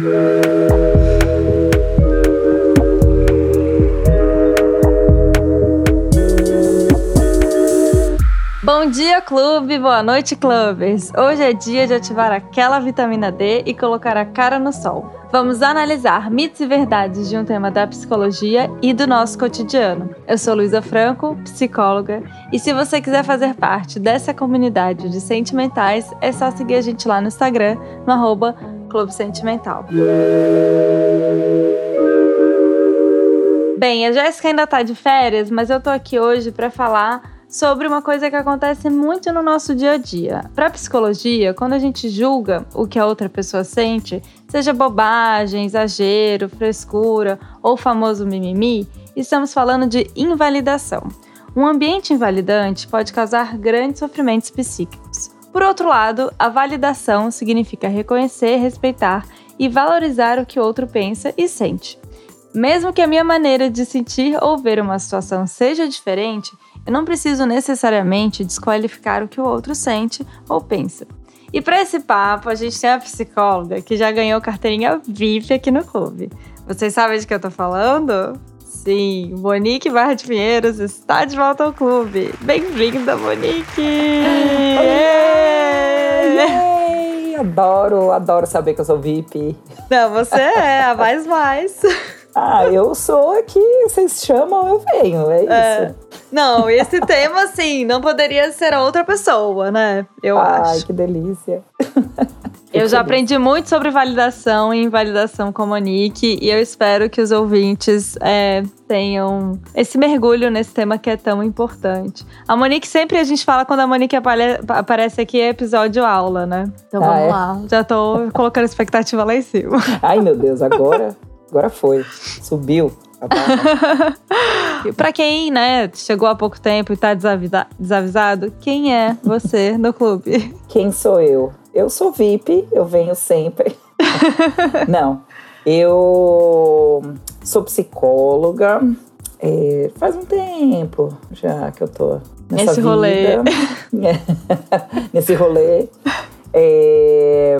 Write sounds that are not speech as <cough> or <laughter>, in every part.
Bom dia, clube! Boa noite, clubes! Hoje é dia de ativar aquela vitamina D e colocar a cara no sol. Vamos analisar mitos e verdades de um tema da psicologia e do nosso cotidiano. Eu sou Luísa Franco, psicóloga, e se você quiser fazer parte dessa comunidade de sentimentais, é só seguir a gente lá no Instagram, no arroba Clube Sentimental. Bem, a Jéssica ainda tá de férias, mas eu tô aqui hoje para falar sobre uma coisa que acontece muito no nosso dia a dia. Para psicologia, quando a gente julga o que a outra pessoa sente, seja bobagem, exagero, frescura ou famoso mimimi, estamos falando de invalidação. Um ambiente invalidante pode causar grandes sofrimentos psíquicos. Por outro lado, a validação significa reconhecer, respeitar e valorizar o que o outro pensa e sente. Mesmo que a minha maneira de sentir ou ver uma situação seja diferente, eu não preciso necessariamente desqualificar o que o outro sente ou pensa. E para esse papo, a gente tem a psicóloga que já ganhou carteirinha VIP aqui no clube. Vocês sabem de que eu tô falando? Sim, Monique Barra de Pinheiros está de volta ao clube. Bem-vinda, Monique! Adoro, adoro saber que eu sou VIP. Não, você é a mais mais. Ah, eu sou aqui, vocês chamam, eu venho, é isso. É. Não, esse <laughs> tema, assim, não poderia ser outra pessoa, né? Eu Ai, acho. Ai, que delícia. <laughs> Eu já aprendi muito sobre validação e invalidação com a Monique e eu espero que os ouvintes é, tenham esse mergulho nesse tema que é tão importante. A Monique sempre a gente fala quando a Monique aparece aqui é episódio aula, né? Então ah, vamos é? lá. Já tô colocando expectativa lá em cima. Ai, meu Deus, agora, <laughs> agora foi. Subiu. Para <laughs> quem, né, chegou há pouco tempo e tá desavisa desavisado, quem é você no clube? <laughs> Quem sou eu? Eu sou VIP, eu venho sempre. <laughs> Não, eu sou psicóloga. É, faz um tempo já que eu tô nessa Nesse vida. rolê. Nesse rolê. É,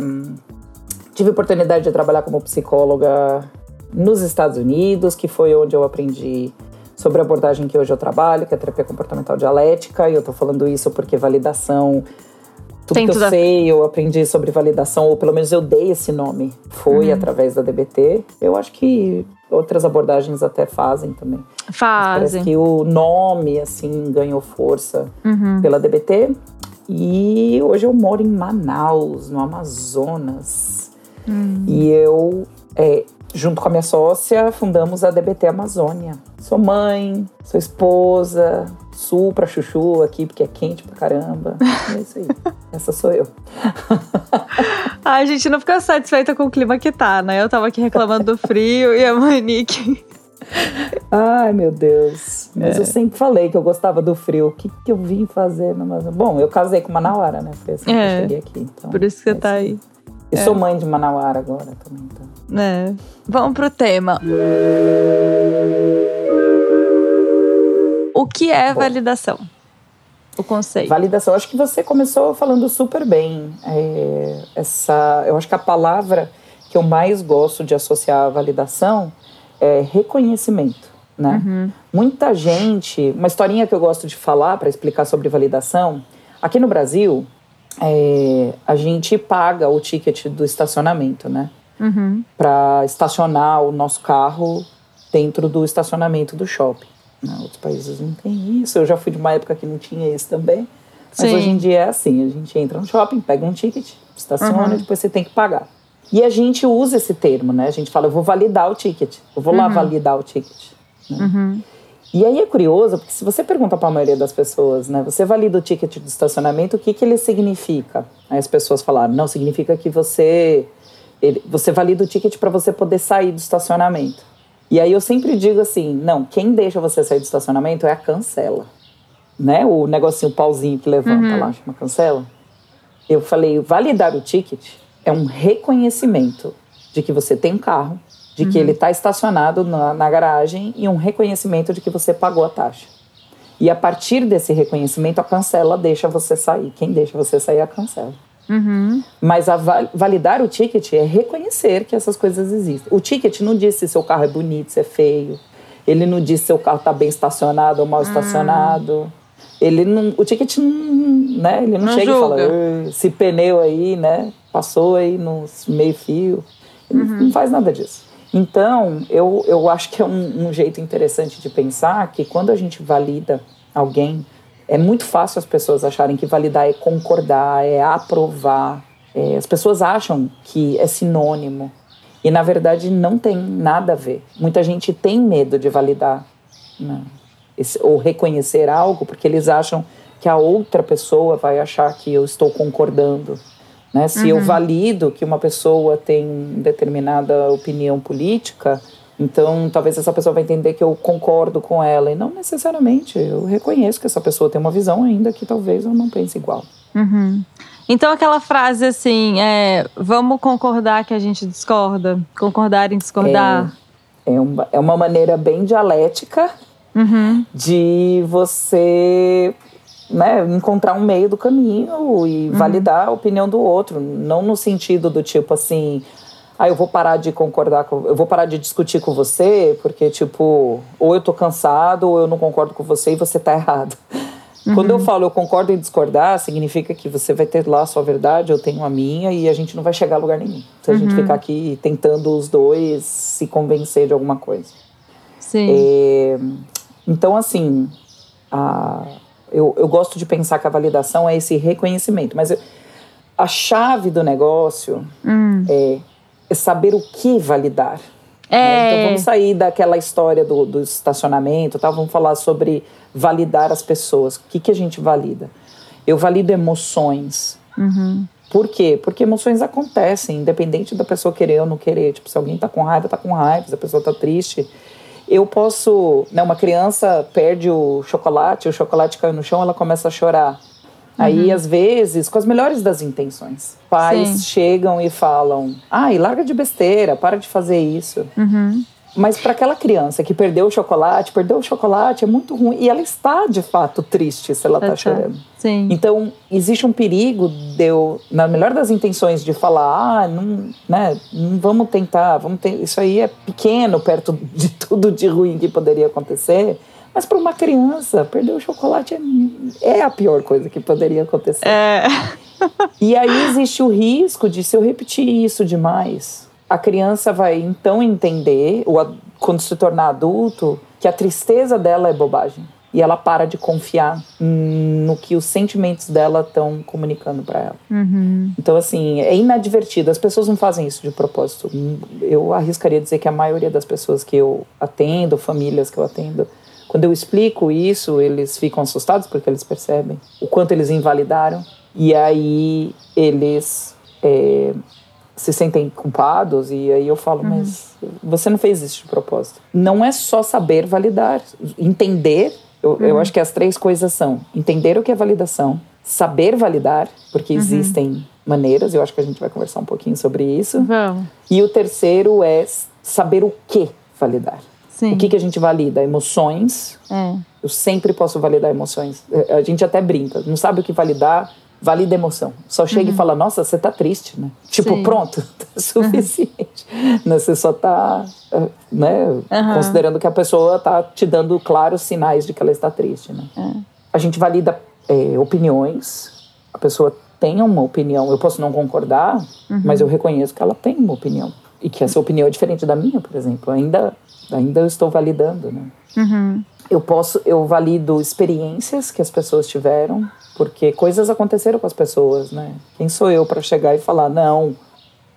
tive oportunidade de trabalhar como psicóloga nos Estados Unidos, que foi onde eu aprendi sobre a abordagem que hoje eu trabalho, que é a terapia comportamental dialética, e eu tô falando isso porque validação, tudo Tem que eu sei, eu aprendi sobre validação, ou pelo menos eu dei esse nome, foi uhum. através da DBT. Eu acho que outras abordagens até fazem também. Fazem. parece que o nome, assim, ganhou força uhum. pela DBT. E hoje eu moro em Manaus, no Amazonas. Uhum. E eu é, junto com a minha sócia, fundamos a DBT Amazônia. Sou mãe, sou esposa, sul pra chuchu aqui, porque é quente pra caramba. É isso aí. <laughs> Essa sou eu. <laughs> a gente não fica satisfeita com o clima que tá, né? Eu tava aqui reclamando do frio e a Monique. <laughs> Ai, meu Deus. Mas é. eu sempre falei que eu gostava do frio. O que, que eu vim fazer na Amazônia? Bom, eu casei com Manauara, né? Foi assim é. que eu é. cheguei aqui. Então, Por isso que você é tá aí. E é. sou mãe de Manauara agora também. Então. É. Vamos pro tema. O que é Bom, validação? O conceito. Validação, acho que você começou falando super bem. É, essa, eu acho que a palavra que eu mais gosto de associar à validação é reconhecimento. Né? Uhum. Muita gente, uma historinha que eu gosto de falar para explicar sobre validação. Aqui no Brasil, é, a gente paga o ticket do estacionamento, né? Uhum. Para estacionar o nosso carro dentro do estacionamento do shopping. Não, outros países não tem isso. Eu já fui de uma época que não tinha isso também. Mas Sim. hoje em dia é assim: a gente entra no shopping, pega um ticket, estaciona uhum. e depois você tem que pagar. E a gente usa esse termo, né? A gente fala, eu vou validar o ticket, eu vou uhum. lá validar o ticket. Né? Uhum. E aí é curioso, porque se você pergunta para a maioria das pessoas, né, você valida o ticket de estacionamento, o que, que ele significa? Aí as pessoas falaram, não, significa que você, ele, você valida o ticket para você poder sair do estacionamento. E aí eu sempre digo assim, não, quem deixa você sair do estacionamento é a cancela. Né? O negocinho, o pauzinho que levanta uhum. lá, chama cancela. Eu falei, validar o ticket é um reconhecimento de que você tem um carro, de que uhum. ele está estacionado na, na garagem e um reconhecimento de que você pagou a taxa. E a partir desse reconhecimento, a cancela deixa você sair. Quem deixa você sair é a cancela. Uhum. Mas a validar o ticket é reconhecer que essas coisas existem. O ticket não diz se seu carro é bonito, se é feio. Ele não diz se seu carro está bem estacionado ou mal estacionado. Ele não, o ticket não, né, ele não, não chega julga. e fala, esse pneu aí, né, passou aí no meio fio. Ele uhum. não faz nada disso. Então, eu, eu acho que é um, um jeito interessante de pensar que quando a gente valida alguém, é muito fácil as pessoas acharem que validar é concordar, é aprovar. É, as pessoas acham que é sinônimo. E na verdade não tem nada a ver. Muita gente tem medo de validar né, esse, ou reconhecer algo porque eles acham que a outra pessoa vai achar que eu estou concordando. Né? Se uhum. eu valido que uma pessoa tem determinada opinião política, então talvez essa pessoa vai entender que eu concordo com ela. E não necessariamente. Eu reconheço que essa pessoa tem uma visão ainda que talvez eu não pense igual. Uhum. Então aquela frase assim, é, vamos concordar que a gente discorda? Concordar em discordar? É, é, uma, é uma maneira bem dialética uhum. de você né, encontrar um meio do caminho e uhum. validar a opinião do outro, não no sentido do tipo assim, ah, eu vou parar de concordar com, eu vou parar de discutir com você, porque tipo, ou eu tô cansado ou eu não concordo com você e você tá <laughs> errado. Uhum. Quando eu falo eu concordo em discordar, significa que você vai ter lá a sua verdade, eu tenho a minha e a gente não vai chegar a lugar nenhum. Se a uhum. gente ficar aqui tentando os dois se convencer de alguma coisa. Sim. É, então, assim, a, eu, eu gosto de pensar que a validação é esse reconhecimento, mas eu, a chave do negócio hum. é, é, saber o que validar. É. Né? Então vamos sair daquela história do, do estacionamento, tá? vamos falar sobre validar as pessoas. O que, que a gente valida? Eu valido emoções. Uhum. Por quê? Porque emoções acontecem, independente da pessoa querer ou não querer. Tipo, se alguém tá com raiva, tá com raiva. Se a pessoa tá triste, eu posso, né, uma criança perde o chocolate, o chocolate cai no chão, ela começa a chorar. Uhum. Aí, às vezes, com as melhores das intenções, pais Sim. chegam e falam: ai, larga de besteira, para de fazer isso. Uhum. Mas para aquela criança que perdeu o chocolate, perdeu o chocolate, é muito ruim. E ela está, de fato, triste se ela está chorando. Sim. Então, existe um perigo de eu, na melhor das intenções, de falar, ah, não, né, não vamos tentar, vamos ter, isso aí é pequeno perto de <laughs> tudo de ruim que poderia acontecer. Mas para uma criança, perder o chocolate é, é a pior coisa que poderia acontecer. É. e aí existe o risco de, se eu repetir isso demais, a criança vai então entender, ou quando se tornar adulto, que a tristeza dela é bobagem. E ela para de confiar no que os sentimentos dela estão comunicando para ela. Uhum. Então, assim, é inadvertido. As pessoas não fazem isso de propósito. Eu arriscaria dizer que a maioria das pessoas que eu atendo, famílias que eu atendo, quando eu explico isso, eles ficam assustados porque eles percebem o quanto eles invalidaram. E aí eles é, se sentem culpados e aí eu falo, uhum. mas você não fez isso de propósito. Não é só saber validar, entender. Eu, uhum. eu acho que as três coisas são entender o que é validação, saber validar, porque uhum. existem maneiras. Eu acho que a gente vai conversar um pouquinho sobre isso. Vamos. E o terceiro é saber o que validar. Sim. O que, que a gente valida? Emoções. É. Eu sempre posso validar emoções. A gente até brinca. Não sabe o que validar, valida emoção. Só chega uhum. e fala, nossa, você tá triste, né? Tipo, Sim. pronto, <laughs> tá suficiente. Uhum. Você só tá, eh, né, uhum. considerando que a pessoa tá te dando claros sinais de que ela está triste, né? É. A gente valida é, opiniões, a pessoa tem uma opinião, eu posso não concordar, uhum. mas eu reconheço que ela tem uma opinião. E que essa opinião é diferente da minha, por exemplo. Ainda, ainda eu estou validando, né? Uhum. Eu posso, eu valido experiências que as pessoas tiveram, porque coisas aconteceram com as pessoas, né? Quem sou eu para chegar e falar, não,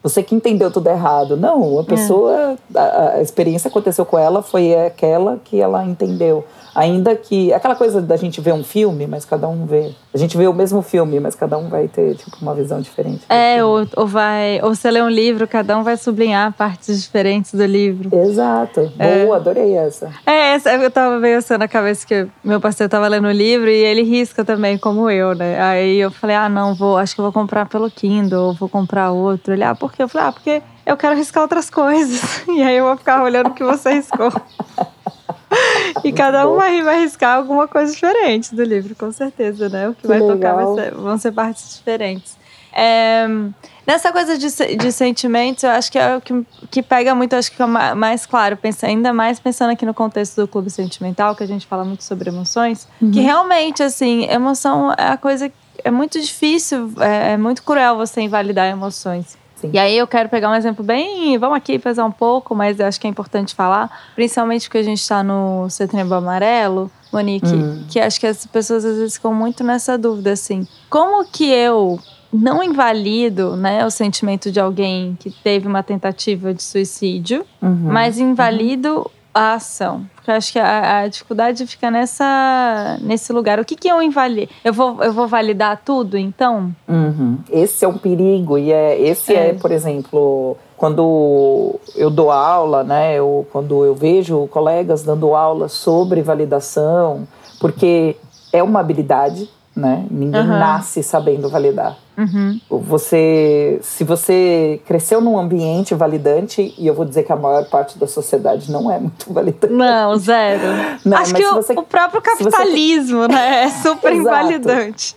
você que entendeu tudo errado. Não, a é. pessoa, é. a, a, experiência aconteceu com ela, foi aquela que ela entendeu. Ainda que. Aquela coisa da gente ver um filme, mas cada um vê. A gente vê o mesmo filme, mas cada um vai ter tipo, uma visão diferente. É, ou, ou, vai. Ou você lê um livro, cada um vai sublinhar partes diferentes do livro. Exato. É. Boa, adorei essa. É, essa, eu tava meio assim na cabeça que meu parceiro tava lendo o livro e ele risca também, como eu, né? Aí eu falei, ah, não, vou, acho que eu vou comprar pelo Kindle, ou vou comprar outro. Ele, ah, por quê? Eu falei, ah, porque eu quero riscar outras coisas. <laughs> E aí eu vou ficar olhando o que você riscou. <laughs> e cada um vai, vai arriscar alguma coisa diferente do livro, com certeza, né? O que, que vai legal. tocar vai ser, vão ser partes diferentes. É, nessa coisa de, de sentimentos, eu acho que é o que, que pega muito, acho que é mais claro, pensa, ainda mais pensando aqui no contexto do clube sentimental, que a gente fala muito sobre emoções, uhum. que realmente, assim, emoção é a coisa é muito difícil, é, é muito cruel você invalidar emoções. Sim. E aí eu quero pegar um exemplo bem. Vamos aqui pesar um pouco, mas eu acho que é importante falar, principalmente porque a gente está no Setembro Amarelo, Monique, hum. que acho que as pessoas às vezes ficam muito nessa dúvida, assim. Como que eu não invalido né, o sentimento de alguém que teve uma tentativa de suicídio, uhum. mas invalido uhum. A ação? Porque eu acho que a, a, dificuldade fica nessa, nesse lugar. O que, que eu invalido? Eu vou, eu vou validar tudo, então? Uhum. Esse é um perigo. E é, esse é, é por exemplo quando eu dou aula, né, ou quando eu vejo colegas dando aula sobre validação, porque é uma habilidade, né? Ninguém uhum. nasce sabendo validar. Uhum. Você, se você cresceu num ambiente validante, e eu vou dizer que a maior parte da sociedade não é muito validante. Não, zero. <laughs> Não, Acho que o, você, o, próprio capitalismo, você... <laughs> né, é super invalidante.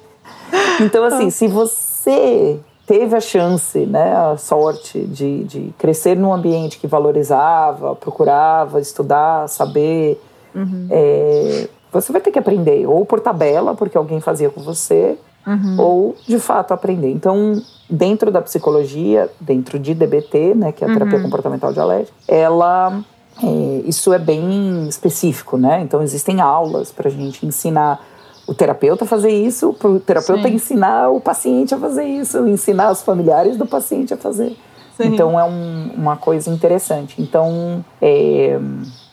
Então, assim, se você teve a chance, né, a sorte de, de crescer num ambiente que valorizava, procurava estudar, saber, uhum. é, você vai ter que aprender, ou por tabela, porque alguém fazia com você, uhum. ou de fato aprender. Então, dentro da psicologia, dentro de DBT, né, que é a terapia uhum. comportamental dialética, ela é, isso é bem específico, né? Então existem aulas para a gente ensinar o terapeuta a fazer isso, para o terapeuta Sim. ensinar o paciente a fazer isso, ensinar os familiares do paciente a fazer. Sim. Então é um, uma coisa interessante. Então, é,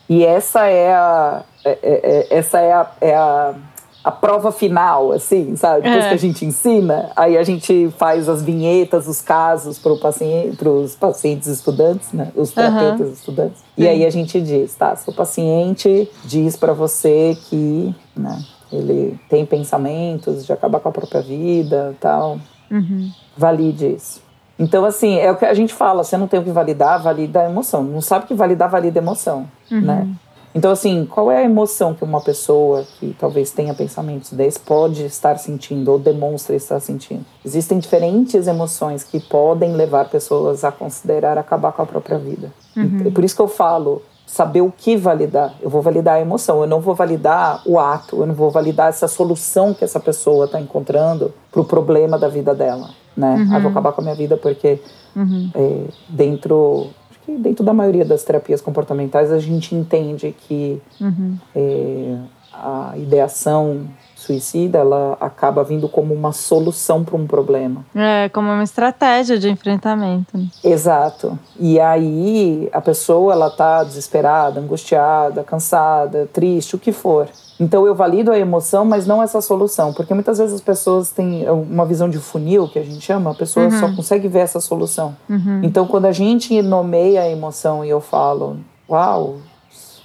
e essa é a, é, é, é essa é a, é a, a prova final, assim, sabe? Depois é. que a gente ensina, aí a gente faz as vinhetas, os casos para paciente, os pacientes estudantes, né? Os terapeutas uhum. estudantes. Sim. E aí a gente diz, tá? Seu paciente diz para você que, né? ele tem pensamentos de acabar com a própria vida tal. Uhum. Valide isso. Então, assim, é o que a gente fala, você não tem o que validar, valida a emoção. Não sabe que validar, valida a emoção, uhum. né? Então, assim, qual é a emoção que uma pessoa que talvez tenha pensamentos desses pode estar sentindo ou demonstra estar sentindo? Existem diferentes emoções que podem levar pessoas a considerar acabar com a própria vida. Uhum. Por isso que eu falo, saber o que validar. Eu vou validar a emoção, eu não vou validar o ato, eu não vou validar essa solução que essa pessoa está encontrando para o problema da vida dela, né? Uhum. Ah, vou acabar com a minha vida porque uhum. é, dentro dentro da maioria das terapias comportamentais a gente entende que uhum. é, a ideação suicida, ela acaba vindo como uma solução para um problema. É, como uma estratégia de enfrentamento. Exato. E aí a pessoa ela tá desesperada, angustiada, cansada, triste, o que for. Então eu valido a emoção, mas não essa solução, porque muitas vezes as pessoas têm uma visão de funil, que a gente chama, a pessoa uhum. só consegue ver essa solução. Uhum. Então quando a gente nomeia a emoção e eu falo, uau,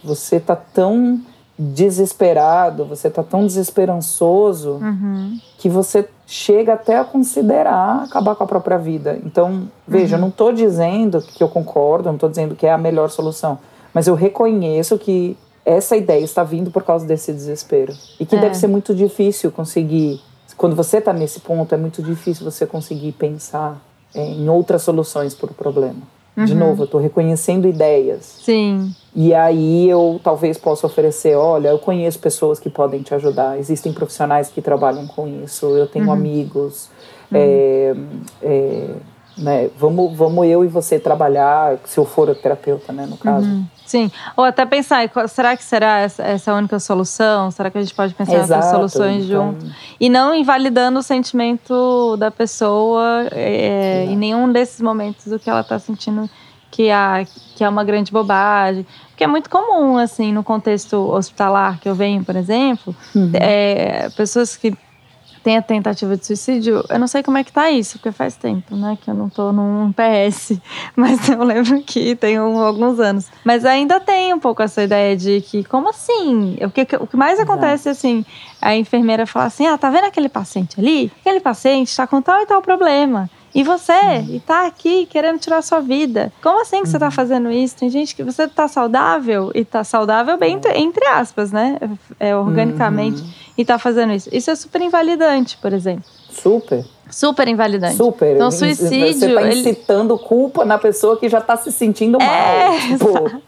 você tá tão desesperado, você tá tão desesperançoso uhum. que você chega até a considerar acabar com a própria vida. Então, veja, uhum. eu não estou dizendo que eu concordo, eu não estou dizendo que é a melhor solução, mas eu reconheço que essa ideia está vindo por causa desse desespero e que é. deve ser muito difícil conseguir. Quando você está nesse ponto, é muito difícil você conseguir pensar é, em outras soluções para o problema. Uhum. De novo, eu estou reconhecendo ideias. Sim. E aí eu talvez possa oferecer, olha, eu conheço pessoas que podem te ajudar. Existem profissionais que trabalham com isso. Eu tenho uhum. amigos. Uhum. É, é, né, vamos, vamos eu e você trabalhar, se eu for terapeuta, né, no caso. Uhum. Sim, ou até pensar, será que será essa, a única solução? Será que a gente pode pensar em outras soluções então... junto? E não invalidando o sentimento da pessoa é, em nenhum desses momentos do que ela está sentindo que, há, que é uma grande bobagem. Porque é muito comum, assim, no contexto hospitalar que eu venho, por exemplo, uhum. é, pessoas que tem a tentativa de suicídio, eu não sei como é que tá isso, porque faz tempo, né, que eu não tô num PS, <laughs> mas eu lembro que tem alguns anos. Mas ainda tem um pouco essa ideia de que, como assim? O que, o que mais acontece, assim, a enfermeira fala assim, ah, tá vendo aquele paciente ali? Aquele paciente tá com tal e tal problema. E você, uhum. e tá aqui querendo tirar a sua vida. Como assim que uhum. você tá uhum. fazendo isso? Tem gente que você tá saudável e tá saudável bem entre, entre aspas, né? É, organicamente. Uhum. E tá fazendo isso. Isso é super invalidante, por exemplo. Super. Super invalidante. Super. Então, suicídio. Você ele... incitando culpa na pessoa que já está se sentindo mal. É, <laughs> tipo, exato.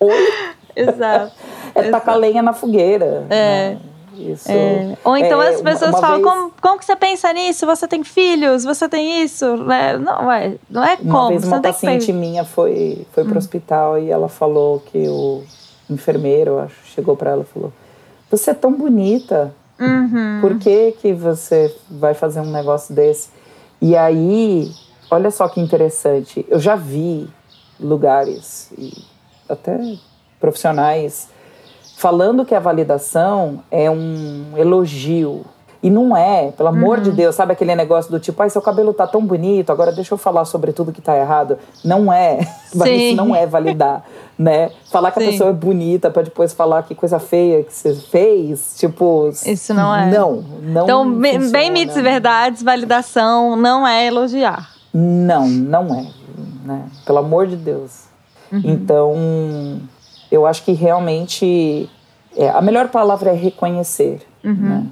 oi? Exato. <laughs> É tacar lenha na fogueira. É. Né? Isso. É. Ou então é, as pessoas uma falam, vez- como, como que você pensa nisso? Você tem filhos, você tem isso. Né? Não, é, não é Uma como. vez você uma tem que paciente pensar. minha foi, foi pro hospital e ela falou que o enfermeiro, acho, chegou para ela e falou: Você é tão bonita, Uhum. por que, que você vai fazer um negócio desse? E aí, olha só que interessante, eu já vi lugares e até profissionais falando que a validação é um elogio. E não é, pelo amor Uhum. de Deus, sabe aquele negócio do tipo, ai, seu cabelo tá tão bonito, agora deixa eu falar sobre tudo que tá errado. Não é. <laughs> Sim. Isso não é validar, né? Falar que Sim. a pessoa é bonita pra depois falar que coisa feia que você fez, tipo. Isso não é. Não, não. Então, bem, funciona. bem mitos e verdades, validação não é elogiar. Não, não é. Né? Pelo amor de Deus. Uhum. Então, eu acho que realmente é, a melhor palavra é reconhecer. Uhum. Né?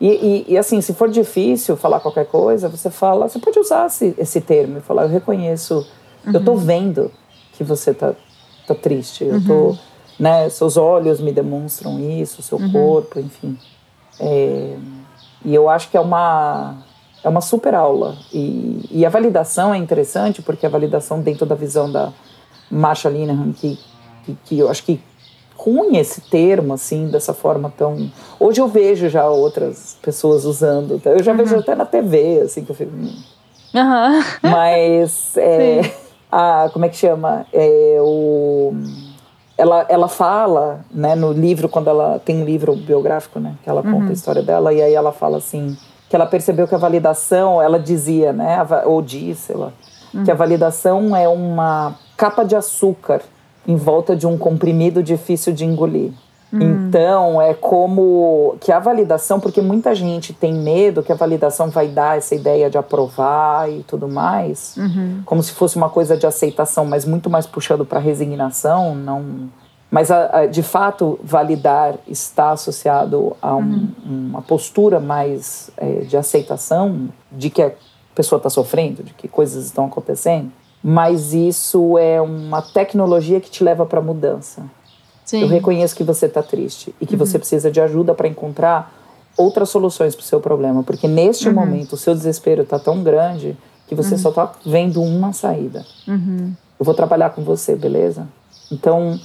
E, e- e, assim, se for difícil falar qualquer coisa, você fala, você pode usar esse, esse termo falar, eu reconheço, eu Uhum. tô vendo que você tá, tá triste, eu Uhum. tô, né, seus olhos me demonstram isso, seu Uhum. corpo, enfim. É, e eu acho que é uma é uma super aula e, e a validação é interessante porque a validação dentro da visão da Marsha Linehan que, que, que eu acho que cunha esse termo assim dessa forma tão hoje eu vejo já outras pessoas usando tá? eu já vejo até na TV assim que eu fico "Hum". Aham. mas <laughs> é, a, como é que chama é, o ela, ela fala né, no livro, quando ela tem um livro biográfico, né, que ela conta a história dela, e aí ela fala assim, que ela percebeu que a validação, ela dizia, né, ou disse, ela, que a validação é uma capa de açúcar em volta de um comprimido difícil de engolir. Então, é como que a validação, porque muita gente tem medo que a validação vai dar essa ideia de aprovar e tudo mais, como se fosse uma coisa de aceitação, mas muito mais puxando para resignação, não. Mas a- a- de fato, validar está associado a um- uma postura mais é, de aceitação de que a pessoa está sofrendo, de que coisas estão acontecendo. Mas isso é uma tecnologia que te leva para a mudança. Sim. Eu reconheço que você está triste e que você precisa de ajuda para encontrar outras soluções para o seu problema, porque neste momento o seu desespero está tão grande que você só está vendo uma saída. Eu vou trabalhar com você, beleza? Então,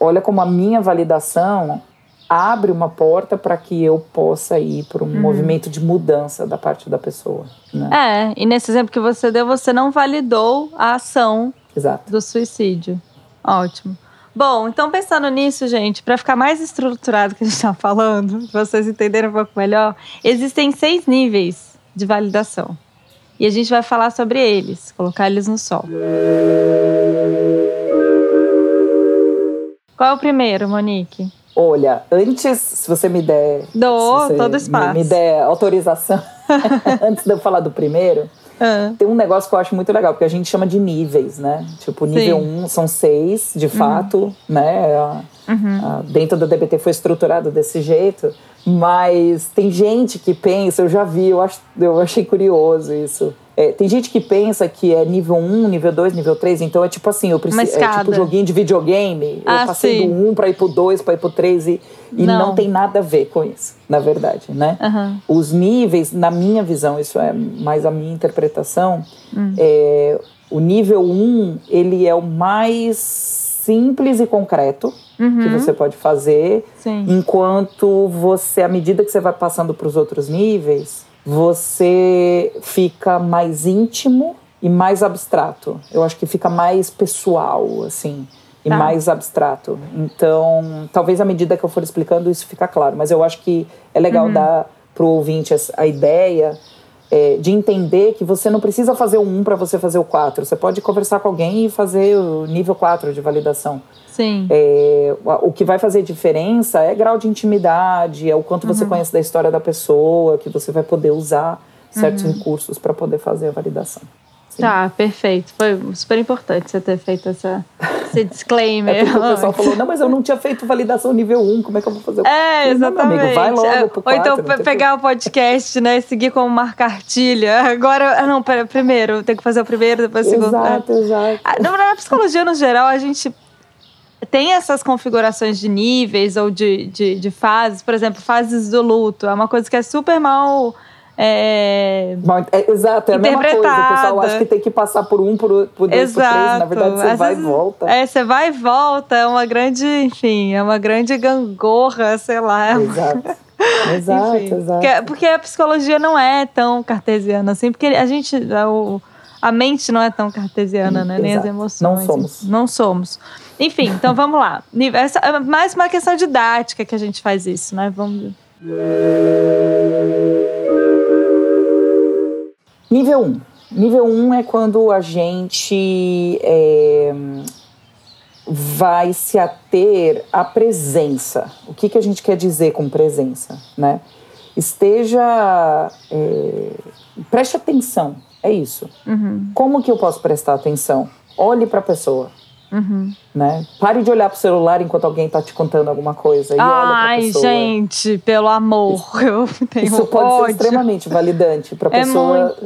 olha como a minha validação abre uma porta para que eu possa ir para um movimento de mudança da parte da pessoa. Né? É, e nesse exemplo que você deu, você não validou a ação Exato. do suicídio. Ótimo. Bom, então pensando nisso, gente, para ficar mais estruturado que a gente está falando, vocês entenderem um pouco melhor, existem seis níveis de validação. E a gente vai falar sobre eles, colocar eles no sol. Qual é o primeiro, Monique? Olha, antes, se você me der. Dou todo me- espaço. Me, der autorização, <laughs> antes de eu falar do primeiro, Ah, tem um negócio que eu acho muito legal, porque a gente chama de níveis, né? Tipo, nível Sim. 1 um são seis, de fato, né? A- a- dentro do DBT foi estruturado desse jeito, mas tem gente que pensa, eu já vi, eu, acho, eu achei curioso isso. É, tem gente que pensa que é nível 1, nível 2, nível 3, então é tipo assim, eu preciso. É tipo joguinho de videogame. Ah, eu passei sim. do 1 para ir pro 2, para ir pro 3 e, e Não. não. tem nada a ver com isso, na verdade, né? Aham. Os níveis, na minha visão, isso é mais a minha interpretação, Hum. é, o nível 1, ele é o mais simples e concreto que você pode fazer, Uhum. Sim. enquanto você, à medida que você vai passando para os outros níveis, você fica mais íntimo e mais abstrato. Eu acho que fica mais pessoal, assim, e Tá. mais abstrato. Então, talvez à medida que eu for explicando isso fica claro, mas eu acho que é legal dar para o ouvinte a ideia é, de entender que você não precisa fazer o 1 para você fazer o 4. Você pode conversar com alguém e fazer o nível 4 de validação. Sim. É, o que vai fazer diferença é grau de intimidade, é o quanto você conhece da história da pessoa, que você vai poder usar certos recursos para poder fazer a validação. Tá, perfeito. Foi super importante você ter feito essa, esse <laughs> disclaimer. É o pessoal falou, não, mas eu não tinha feito validação nível 1, como é que eu vou fazer? É, exatamente. amigo, vai logo pro 4, Ou então pegar o podcast, né, seguir como marcar cartilha. Agora, ah, não, pera, primeiro, tem que fazer o primeiro, depois o segundo. Exato, é. exato. Ah, na, na psicologia, no geral, a gente tem essas configurações de níveis ou de, de, de, fases, por exemplo, fases do luto. É uma coisa que é super mal. É, é, exato, é a mesma coisa. O pessoal acha que tem que passar por um, por, por dois, exato. por três. Na verdade, você Às vai vezes, e volta. É, você vai e volta. É uma grande, enfim, é uma grande gangorra, sei lá. Exato. <laughs> Exato, enfim, exato. Porque, a psicologia não é tão cartesiana assim, porque a gente. A mente não é tão cartesiana, né? Nem as emoções. Não somos. Não somos. Enfim, então vamos lá. Essa é mais uma questão didática que a gente faz isso, né? Vamos. Nível 1. Um. Nível 1 um é quando a gente é, vai se ater à presença. O que, que a gente quer dizer com presença, né? Esteja... É, preste atenção, é isso. Uhum. Como que eu posso prestar atenção? Olhe para a pessoa. Uhum. Né? Pare de olhar pro celular enquanto alguém tá te contando alguma coisa. E Ai, olha pra gente, pelo amor, isso, eu tenho Isso pode ódio. ser extremamente validante pra <laughs> é pessoa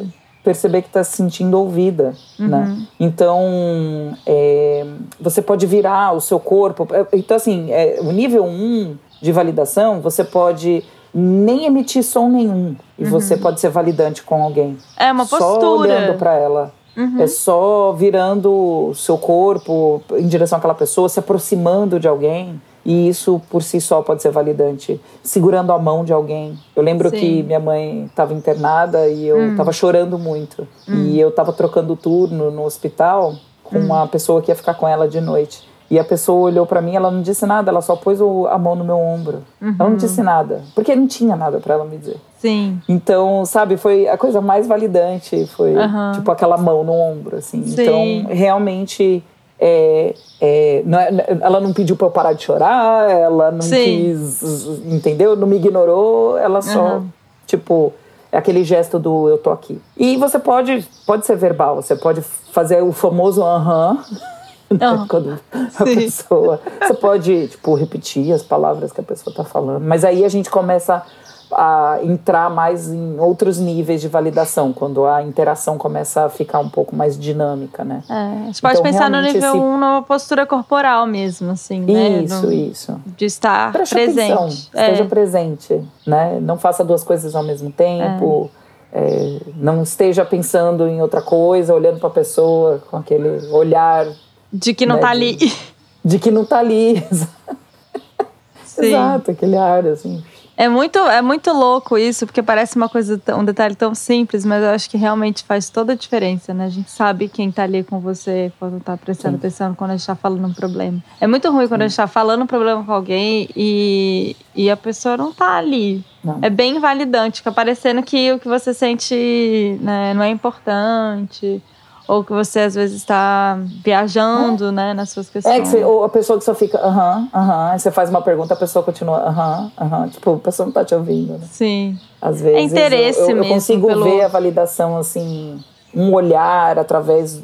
perceber que tá se sentindo ouvida. Uhum. Né? Então, é, você pode virar o seu corpo. É, então, assim, é, o nível 1 um de validação, você pode nem emitir som nenhum. E Uhum. você pode ser validante com alguém. É uma Só postura. olhando para ela. Uhum. É só virando o seu corpo em direção àquela pessoa, se aproximando de alguém. E isso por si só pode ser validante. Segurando a mão de alguém. Eu lembro Sim. que minha mãe estava internada e eu estava chorando muito. E eu estava trocando turno no hospital com uma pessoa que ia ficar com ela de noite. E a pessoa olhou para mim, ela não disse nada, ela só pôs o- a mão no meu ombro. Ela não disse nada, porque não tinha nada para ela me dizer. Sim. Então, sabe, foi a coisa mais validante, foi Aham. tipo aquela mão no ombro, assim. Sim. Então, realmente, é, é, não é- ela não pediu pra eu parar de chorar, ela não Sim. quis, entendeu? Não me ignorou, ela só, Aham. tipo, é aquele gesto do eu tô aqui. E você pode, pode ser verbal, você pode fazer o famoso aham. Né? <laughs> Aham. Quando a Sim. pessoa. Você pode, tipo, repetir as palavras que a pessoa tá falando. Mas aí a gente começa a entrar mais em outros níveis de validação, quando a interação começa a ficar um pouco mais dinâmica, né? É, a gente pode Então, pensar no nível esse- 1 numa postura corporal mesmo, assim, né? Isso, No- isso. De estar Preste presente. atenção, É. esteja presente, né? Não faça duas coisas ao mesmo tempo. é, não esteja pensando em outra coisa, olhando para a pessoa com aquele olhar De que não né, tá de- ali. de que não tá ali. <laughs> Sim. Exato, aquele ar assim. É muito, é muito louco isso, porque parece uma coisa, um detalhe tão simples, mas eu acho que realmente faz toda a diferença, né? A gente sabe quem tá ali com você quando tá prestando Sim. atenção, quando a gente tá falando um problema. É muito ruim quando a gente tá falando um problema com alguém e, e a pessoa não tá ali. Não. É bem invalidante, fica parecendo que o que você sente né, não é importante. Ou que você às vezes está viajando, né, nas suas questões. É que você, ou a pessoa que só fica aham, aham, aí você faz uma pergunta, a pessoa continua aham, aham, tipo, a pessoa não tá te ouvindo, né? Sim. Às vezes interesse eu, eu, eu mesmo consigo pelo- ver a validação assim, um olhar através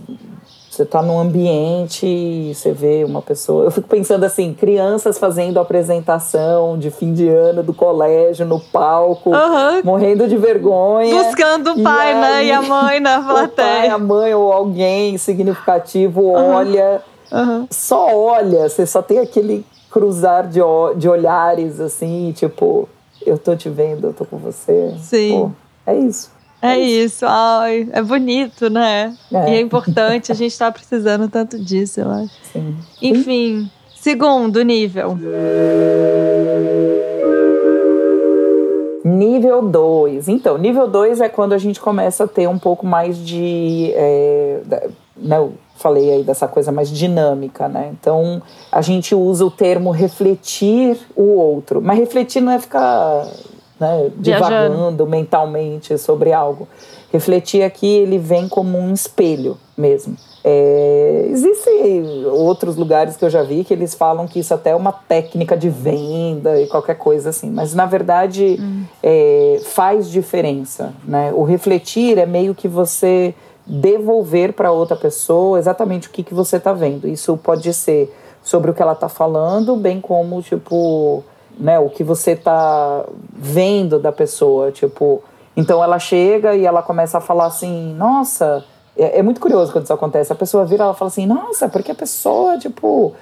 você tá num ambiente e você vê uma pessoa. Eu fico pensando assim, crianças fazendo apresentação de fim de ano do colégio no palco, Aham. morrendo de vergonha. Buscando o pai, né? aí, E a mãe na <laughs> O pai, plateia. a mãe ou alguém significativo olha, Aham. só olha, você só tem aquele cruzar de, de olhares assim, tipo, eu tô te vendo, eu tô com você. Sim. Pô, é isso. É isso. Ai, é bonito, né? É. E é importante. A gente tá precisando tanto disso, eu acho. Sim. Enfim, segundo nível. Nível 2. Então, nível 2 é quando a gente começa a ter um pouco mais de. é, né, eu falei aí dessa coisa mais dinâmica, né? Então, a gente usa o termo refletir o outro. Mas refletir não é ficar né, Viajando. divagando mentalmente sobre algo. Refletir aqui, ele vem como um espelho mesmo. É, existem outros lugares que eu já vi que eles falam que isso até é uma técnica de venda e qualquer coisa assim, mas na verdade é, faz diferença, né? O refletir é meio que você devolver para outra pessoa exatamente o que, que você está vendo. Isso pode ser sobre o que ela está falando, bem como, tipo, né, o que você está vendo da pessoa. Tipo, então ela chega e ela começa a falar assim: nossa. É, é muito curioso quando isso acontece. A pessoa vira ela fala assim: nossa, porque a pessoa, tipo,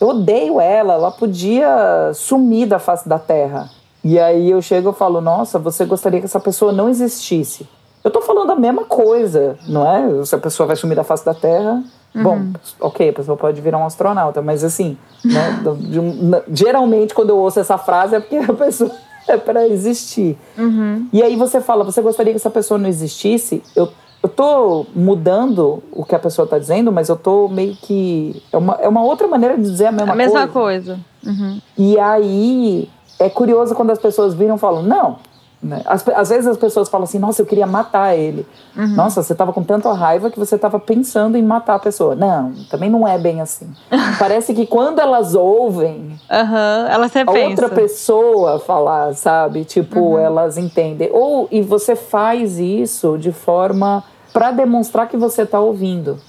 eu odeio ela, ela podia sumir da face da terra. E aí eu chego e falo: nossa, você gostaria que essa pessoa não existisse. Eu tô falando a mesma coisa, não é? Se a pessoa vai sumir da face da Terra, uhum. bom, ok, a pessoa pode virar um astronauta, mas assim, né, <laughs> geralmente quando eu ouço essa frase é porque a pessoa <laughs> é para existir. Uhum. E aí você fala, você gostaria que essa pessoa não existisse? Eu, eu tô mudando o que a pessoa tá dizendo, mas eu tô meio que. É uma, é uma outra maneira de dizer a mesma coisa. A mesma coisa. coisa. Uhum. E aí é curioso quando as pessoas viram e falam, não, né? Às, às, vezes as pessoas falam assim: Nossa, eu queria matar ele. Uhum. Nossa, você estava com tanta raiva que você estava pensando em matar a pessoa. Não, também não é bem assim. <laughs> Parece que quando elas ouvem uhum. elas a outra pessoa falar, sabe? Tipo, uhum. elas entendem. Ou e você faz isso de forma para demonstrar que você está ouvindo.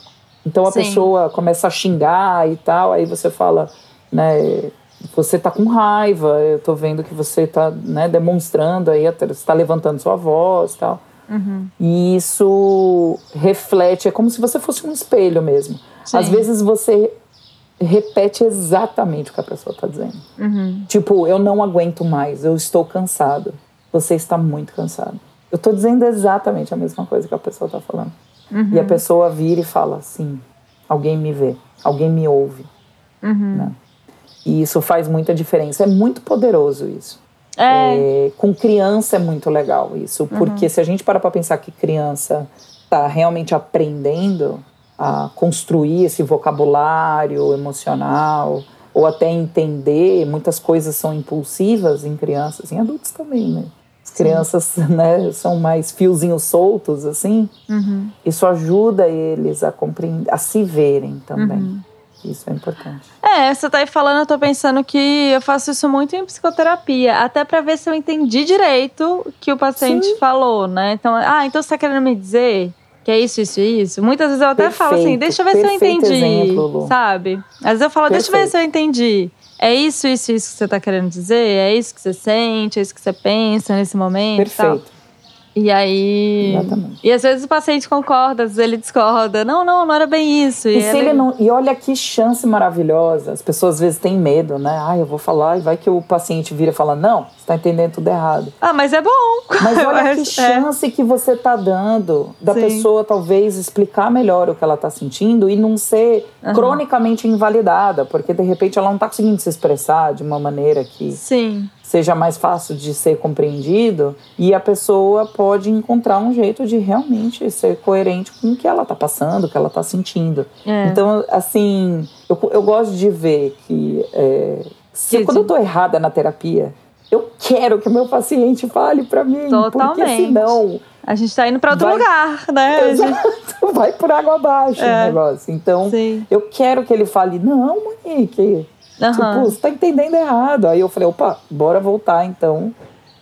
Então a Sim. pessoa começa a xingar e tal, aí você fala, né? Você está com raiva, eu estou vendo que você está né, demonstrando aí, está levantando sua voz tal. Uhum. E isso reflete, é como se você fosse um espelho mesmo. Sim. Às vezes você repete exatamente o que a pessoa está dizendo. Uhum. Tipo, eu não aguento mais, eu estou cansado. Você está muito cansado. Eu estou dizendo exatamente a mesma coisa que a pessoa está falando. Uhum. E a pessoa vira e fala assim: alguém me vê, alguém me ouve. Uhum. Né? E isso faz muita diferença. É muito poderoso isso. É. É, com criança é muito legal isso, uhum. porque uhum. se a gente para para pensar que criança está realmente aprendendo a construir esse vocabulário emocional ou até entender, muitas coisas são impulsivas em crianças, em adultos também, né? As crianças né, são mais fiozinhos soltos, assim. Uhum. Isso ajuda eles a compreender, a se verem também. Uhum. Isso é importante. É, você tá aí falando, eu tô pensando que eu faço isso muito em psicoterapia, até para ver se eu entendi direito o que o paciente Sim. falou, né? Então, ah, então você tá querendo me dizer que é isso, isso e isso? Muitas vezes eu até perfeito, falo assim, deixa eu ver se eu entendi, exemplo, sabe? Às vezes eu falo, perfeito. deixa eu ver se eu entendi. É isso, isso, isso que você tá querendo dizer? É isso que você sente? É isso que você pensa nesse momento? Perfeito. Tal. E aí. Exatamente. E às vezes o paciente concorda, às vezes ele discorda. Não, não, não era bem isso. E, e se ele não. E olha que chance maravilhosa. As pessoas às vezes têm medo, né? Ah, eu vou falar e vai que o paciente vira e fala: Não, você tá entendendo tudo errado. Ah, mas é bom. Mas <laughs> olha que é. chance é. que você tá dando da Sim. pessoa talvez explicar melhor o que ela tá sentindo e não ser uhum. cronicamente invalidada, porque de repente ela não tá conseguindo se expressar de uma maneira que. Sim seja mais fácil de ser compreendido e a pessoa pode encontrar um jeito de realmente ser coerente com o que ela está passando, o que ela está sentindo. É. Então, assim, eu, eu gosto de ver que é, se, sim, quando eu estou errada na terapia, eu quero que o meu paciente fale para mim, Totalmente. porque senão a gente está indo para outro vai... lugar, né? Exato. Gente... <laughs> Vai por água abaixo é. o negócio. Então, sim. eu quero que ele fale, não, Monique, Uhum. Tipo, você tá entendendo errado. Aí eu falei, opa, bora voltar então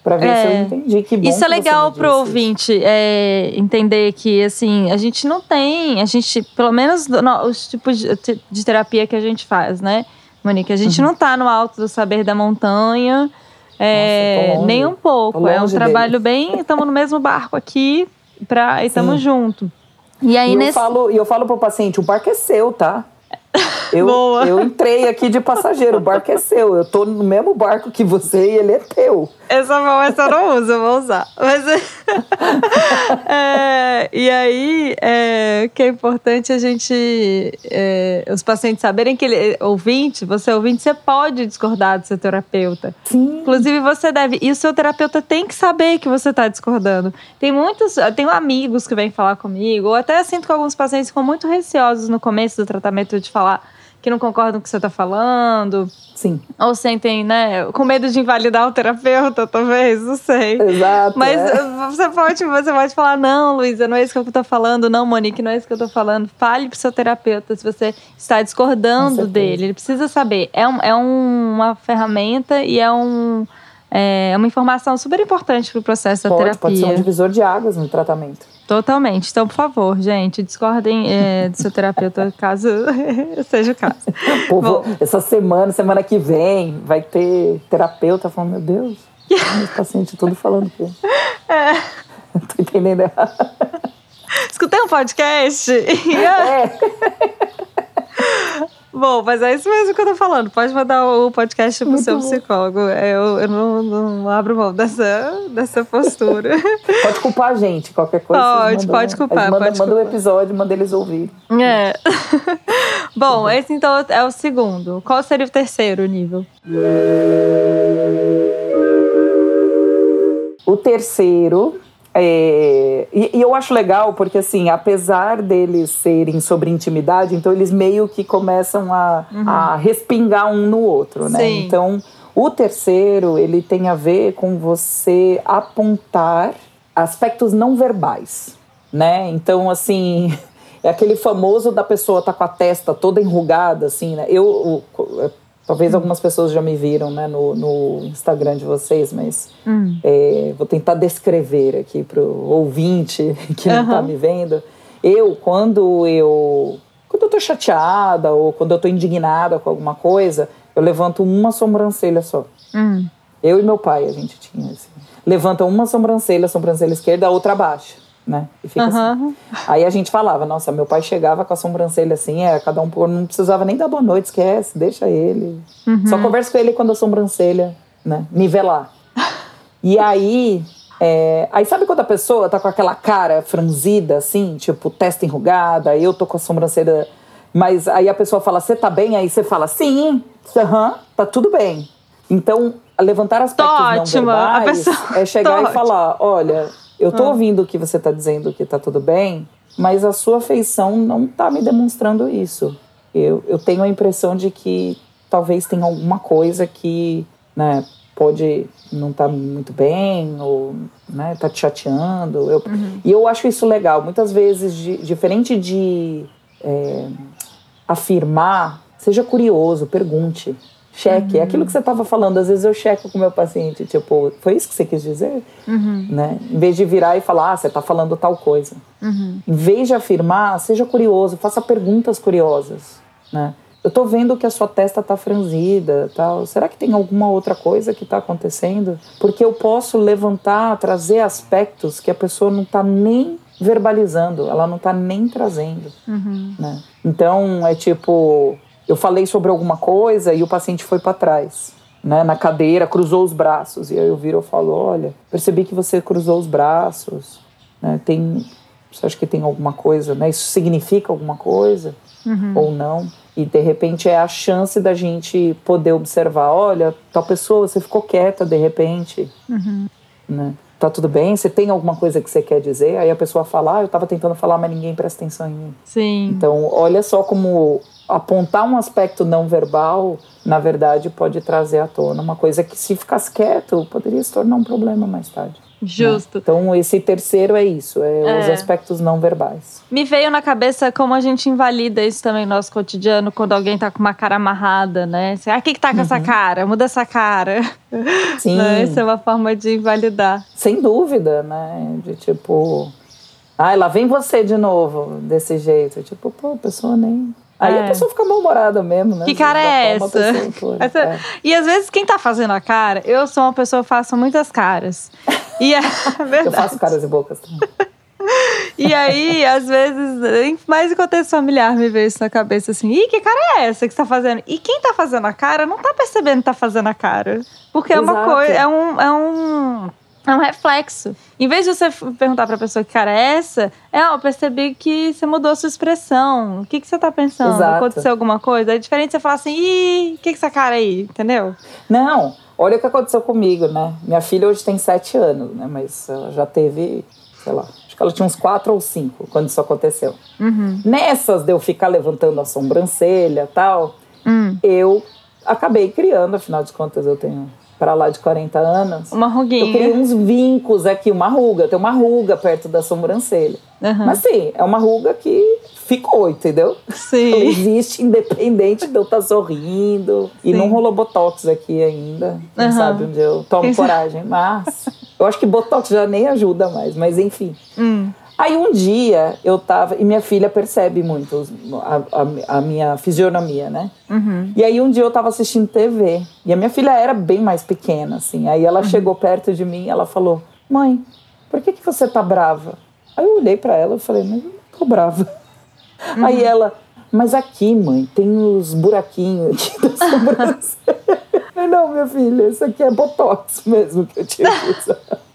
para ver é. se eu é. entendi. Que bom Isso é legal pro ouvinte é, entender que, assim, a gente não tem, a gente, pelo menos no, os tipos de, de, terapia que a gente faz, né, Monique? A gente uhum. não tá no alto do saber da montanha, é, Nossa, nem um pouco. É um trabalho bem, estamos no mesmo barco aqui pra, e estamos junto. E aí, e nesse... eu falo, e eu falo pro paciente, o barco é seu, tá? Eu, eu entrei aqui de passageiro, o barco é seu. Eu tô no mesmo barco que você e ele é teu. Essa mão essa eu não uso, eu vou usar. Mas, <laughs> é, e aí, é, que é importante a gente, é, os pacientes saberem que ele, ouvinte, você ouvinte, você pode discordar do seu terapeuta. Sim. Inclusive, você deve. E o seu terapeuta tem que saber que você está discordando. Tem muitos, tenho amigos que vêm falar comigo, ou até sinto que alguns pacientes ficam muito receosos no começo do tratamento de falar que não concordam com o que você está falando. Sim. Ou sentem, né, com medo de invalidar o terapeuta, talvez, não sei. Exato. Mas é. você, pode, você pode falar, não, Luísa, não é isso que eu estou falando, não, Monique, não é isso que eu estou falando. Fale pro seu terapeuta se você está discordando dele. Ele precisa saber. É, um, é um, uma ferramenta e é um é uma informação super importante para o processo da pode, terapia. Pode ser um divisor de águas no tratamento. Totalmente. Então, por favor, gente, discordem é, do seu terapeuta <laughs> caso <laughs> seja o caso. Pô, Bom, essa semana, semana que vem, vai ter terapeuta falando, meu Deus, <laughs> os pacientes tudo falando que. É. Tô entendendo errado. Escutei um podcast. É. Bom, mas é isso mesmo que eu tô falando. Pode mandar o podcast pro Muito seu psicólogo. É, eu, eu não, não, abro mão dessa, dessa postura. <laughs> Pode culpar a gente, qualquer coisa. Pode, pode culpar. Manda, pode manda o um episódio, manda eles ouvir. É. <laughs> bom, uhum. esse então é o segundo. Qual seria o terceiro nível? O terceiro é, e, e, eu acho legal porque, assim, apesar deles serem sobre intimidade, então eles meio que começam a, uhum. a respingar um no outro, né? Sim. Então, o terceiro, ele tem a ver com você apontar aspectos não verbais, né? Então, assim, <laughs> é aquele famoso da pessoa tá com a testa toda enrugada, assim, né? Eu, Talvez algumas pessoas já me viram né, no, no Instagram de vocês, mas hum. é, vou tentar descrever aqui para o ouvinte <laughs> que não está me vendo. Eu, quando eu quando eu tô chateada ou quando eu tô indignada com alguma coisa, eu levanto uma sobrancelha só. Hum. Eu e meu pai, a gente tinha assim. Levanta uma sobrancelha, sobrancelha esquerda, a outra abaixo né? E fica uhum. assim. Aí a gente falava, nossa, meu pai chegava com a sobrancelha assim, era cada um por. Não precisava nem dar boa noite, esquece, deixa ele. Uhum. Só conversa com ele quando a sobrancelha, né? Nivelar. E aí. É, aí sabe quando a pessoa tá com aquela cara franzida, assim, tipo, testa enrugada, eu tô com a sobrancelha. Mas aí a pessoa fala, você tá bem? Aí você fala, sim, aham, tá tudo bem. Então, levantar aspectos tô não ótima. verbais pessoa... é <laughs> chegar tô e falar, olha, eu tô ah. ouvindo que você tá dizendo que tá tudo bem, mas a sua feição não tá me demonstrando isso. Eu, eu tenho a impressão de que talvez tenha alguma coisa que, né, pode não estar tá muito bem ou, né, tá te chateando. Eu, uhum. E eu acho isso legal. Muitas vezes, de, diferente de é, afirmar, seja curioso, pergunte. Cheque. Uhum. É aquilo que você estava falando, às vezes eu checo com o meu paciente, tipo, foi isso que você quis dizer? Uhum. Né? Em vez de virar e falar, ah, você está falando tal coisa. Uhum. Em vez de afirmar, seja curioso, faça perguntas curiosas, né? Eu estou vendo que a sua testa está franzida, tal. Será que tem alguma outra coisa que está acontecendo? Porque eu posso levantar, trazer aspectos que a pessoa não está nem verbalizando, ela não está nem trazendo, uhum. né? Então é tipo, eu falei sobre alguma coisa e o paciente foi para trás, né, na cadeira, cruzou os braços. E aí eu viro e falo: Olha, percebi que você cruzou os braços. Né, tem, você acha que tem alguma coisa, né? Isso significa alguma coisa uhum. ou não? E de repente é a chance da gente poder observar: olha, tal pessoa, você ficou quieta de repente. Uhum. Né? tá tudo bem? Você tem alguma coisa que você quer dizer? Aí a pessoa fala, ah, eu tava tentando falar, mas ninguém presta atenção em mim. Sim. Então, olha só como apontar um aspecto não verbal, na verdade, pode trazer à tona uma coisa que, se ficasse quieto, poderia se tornar um problema mais tarde. Né? Justo. Né? Então, esse terceiro é isso, é, é, os aspectos não verbais. Me veio na cabeça como a gente invalida isso também no nosso cotidiano, quando alguém tá com uma cara amarrada, né? Você, ah, o que que tá com uhum. essa cara? Muda essa cara. <laughs> Sim. Né? Isso é uma forma de invalidar. Sem dúvida, né? De tipo... Ai, lá vem você de novo, desse jeito. Tipo, pô, a pessoa nem Aí é. a pessoa fica mal-humorada mesmo, né? Que cara é essa? Pessoa, <laughs> essa... É. E às vezes quem tá fazendo a cara, eu sou uma pessoa que faço muitas caras. <laughs> E é <laughs> Eu faço caras e bocas também. E aí, às vezes, mais em contexto familiar, me veio isso na cabeça assim: Ih, que cara é essa que você tá fazendo? E quem tá fazendo a cara não tá percebendo que tá fazendo a cara. Porque Exato. é uma coisa, é um, é um é um reflexo. Em vez de você perguntar para a pessoa que cara é essa, é, eu percebi que você mudou sua expressão. O que, que você tá pensando? Exato. Aconteceu alguma coisa? É diferente você falar assim, ih, o que, que essa cara aí? Entendeu? Não, olha o que aconteceu comigo, né? Minha filha hoje tem sete anos, né? Mas ela já teve, sei lá, acho que ela tinha uns quatro ou cinco quando isso aconteceu. Uhum. Nessas de eu ficar levantando a sobrancelha e tal, uhum. eu acabei criando, afinal de contas eu tenho para lá de 40 anos. Uma ruguinha. Eu criei uns vincos aqui, uma ruga. Tem uma ruga perto da sobrancelha. Uhum. Mas sim, é uma ruga que ficou, entendeu? Sim. Ela <laughs> existe independente de eu estar tá sorrindo. Sim. E não rolou botox aqui ainda. Não uhum. sabe onde eu tomo Quem coragem. Sabe? Mas eu acho que botox já nem ajuda mais, mas enfim. Hum. Aí um dia eu tava. E minha filha percebe muito a, a, a minha fisionomia, né? Uhum. E aí um dia eu tava assistindo TV. E a minha filha era bem mais pequena, assim. Aí ela uhum. chegou perto de mim e ela falou: Mãe, por que, que você tá brava? Aí eu olhei para ela e falei: Mas eu não tô brava. Uhum. Aí ela: Mas aqui, mãe, tem os buraquinhos aqui da <laughs> sobrancelha. não, minha filha, isso aqui é botox mesmo que eu tinha que usar.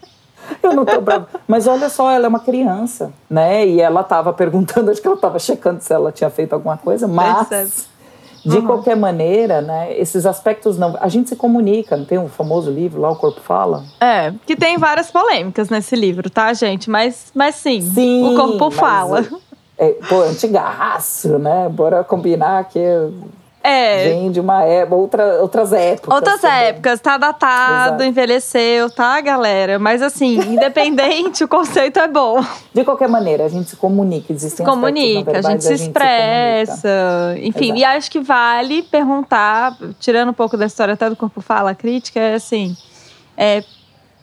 Não tô. Mas olha só, ela é uma criança, né? E ela tava perguntando, acho que ela tava checando se ela tinha feito alguma coisa, mas. De uhum. qualquer maneira, né, esses aspectos não. A gente se comunica, não tem um famoso livro lá, O Corpo Fala? É, que tem várias polêmicas nesse livro, tá, gente? Mas, mas sim, sim o corpo fala. É, pô, antigaço, né? Bora combinar que é. Vem de uma época, outra, outras épocas. Outras também. épocas, tá datado, Exato. envelheceu, tá, galera? Mas assim, <laughs> independente, o conceito é bom. De qualquer maneira, a gente se comunica, existem Comunica, verdade, a gente se expressa. Se enfim, Exato. e acho que vale perguntar, tirando um pouco da história até do Corpo Fala, crítica, é assim. É,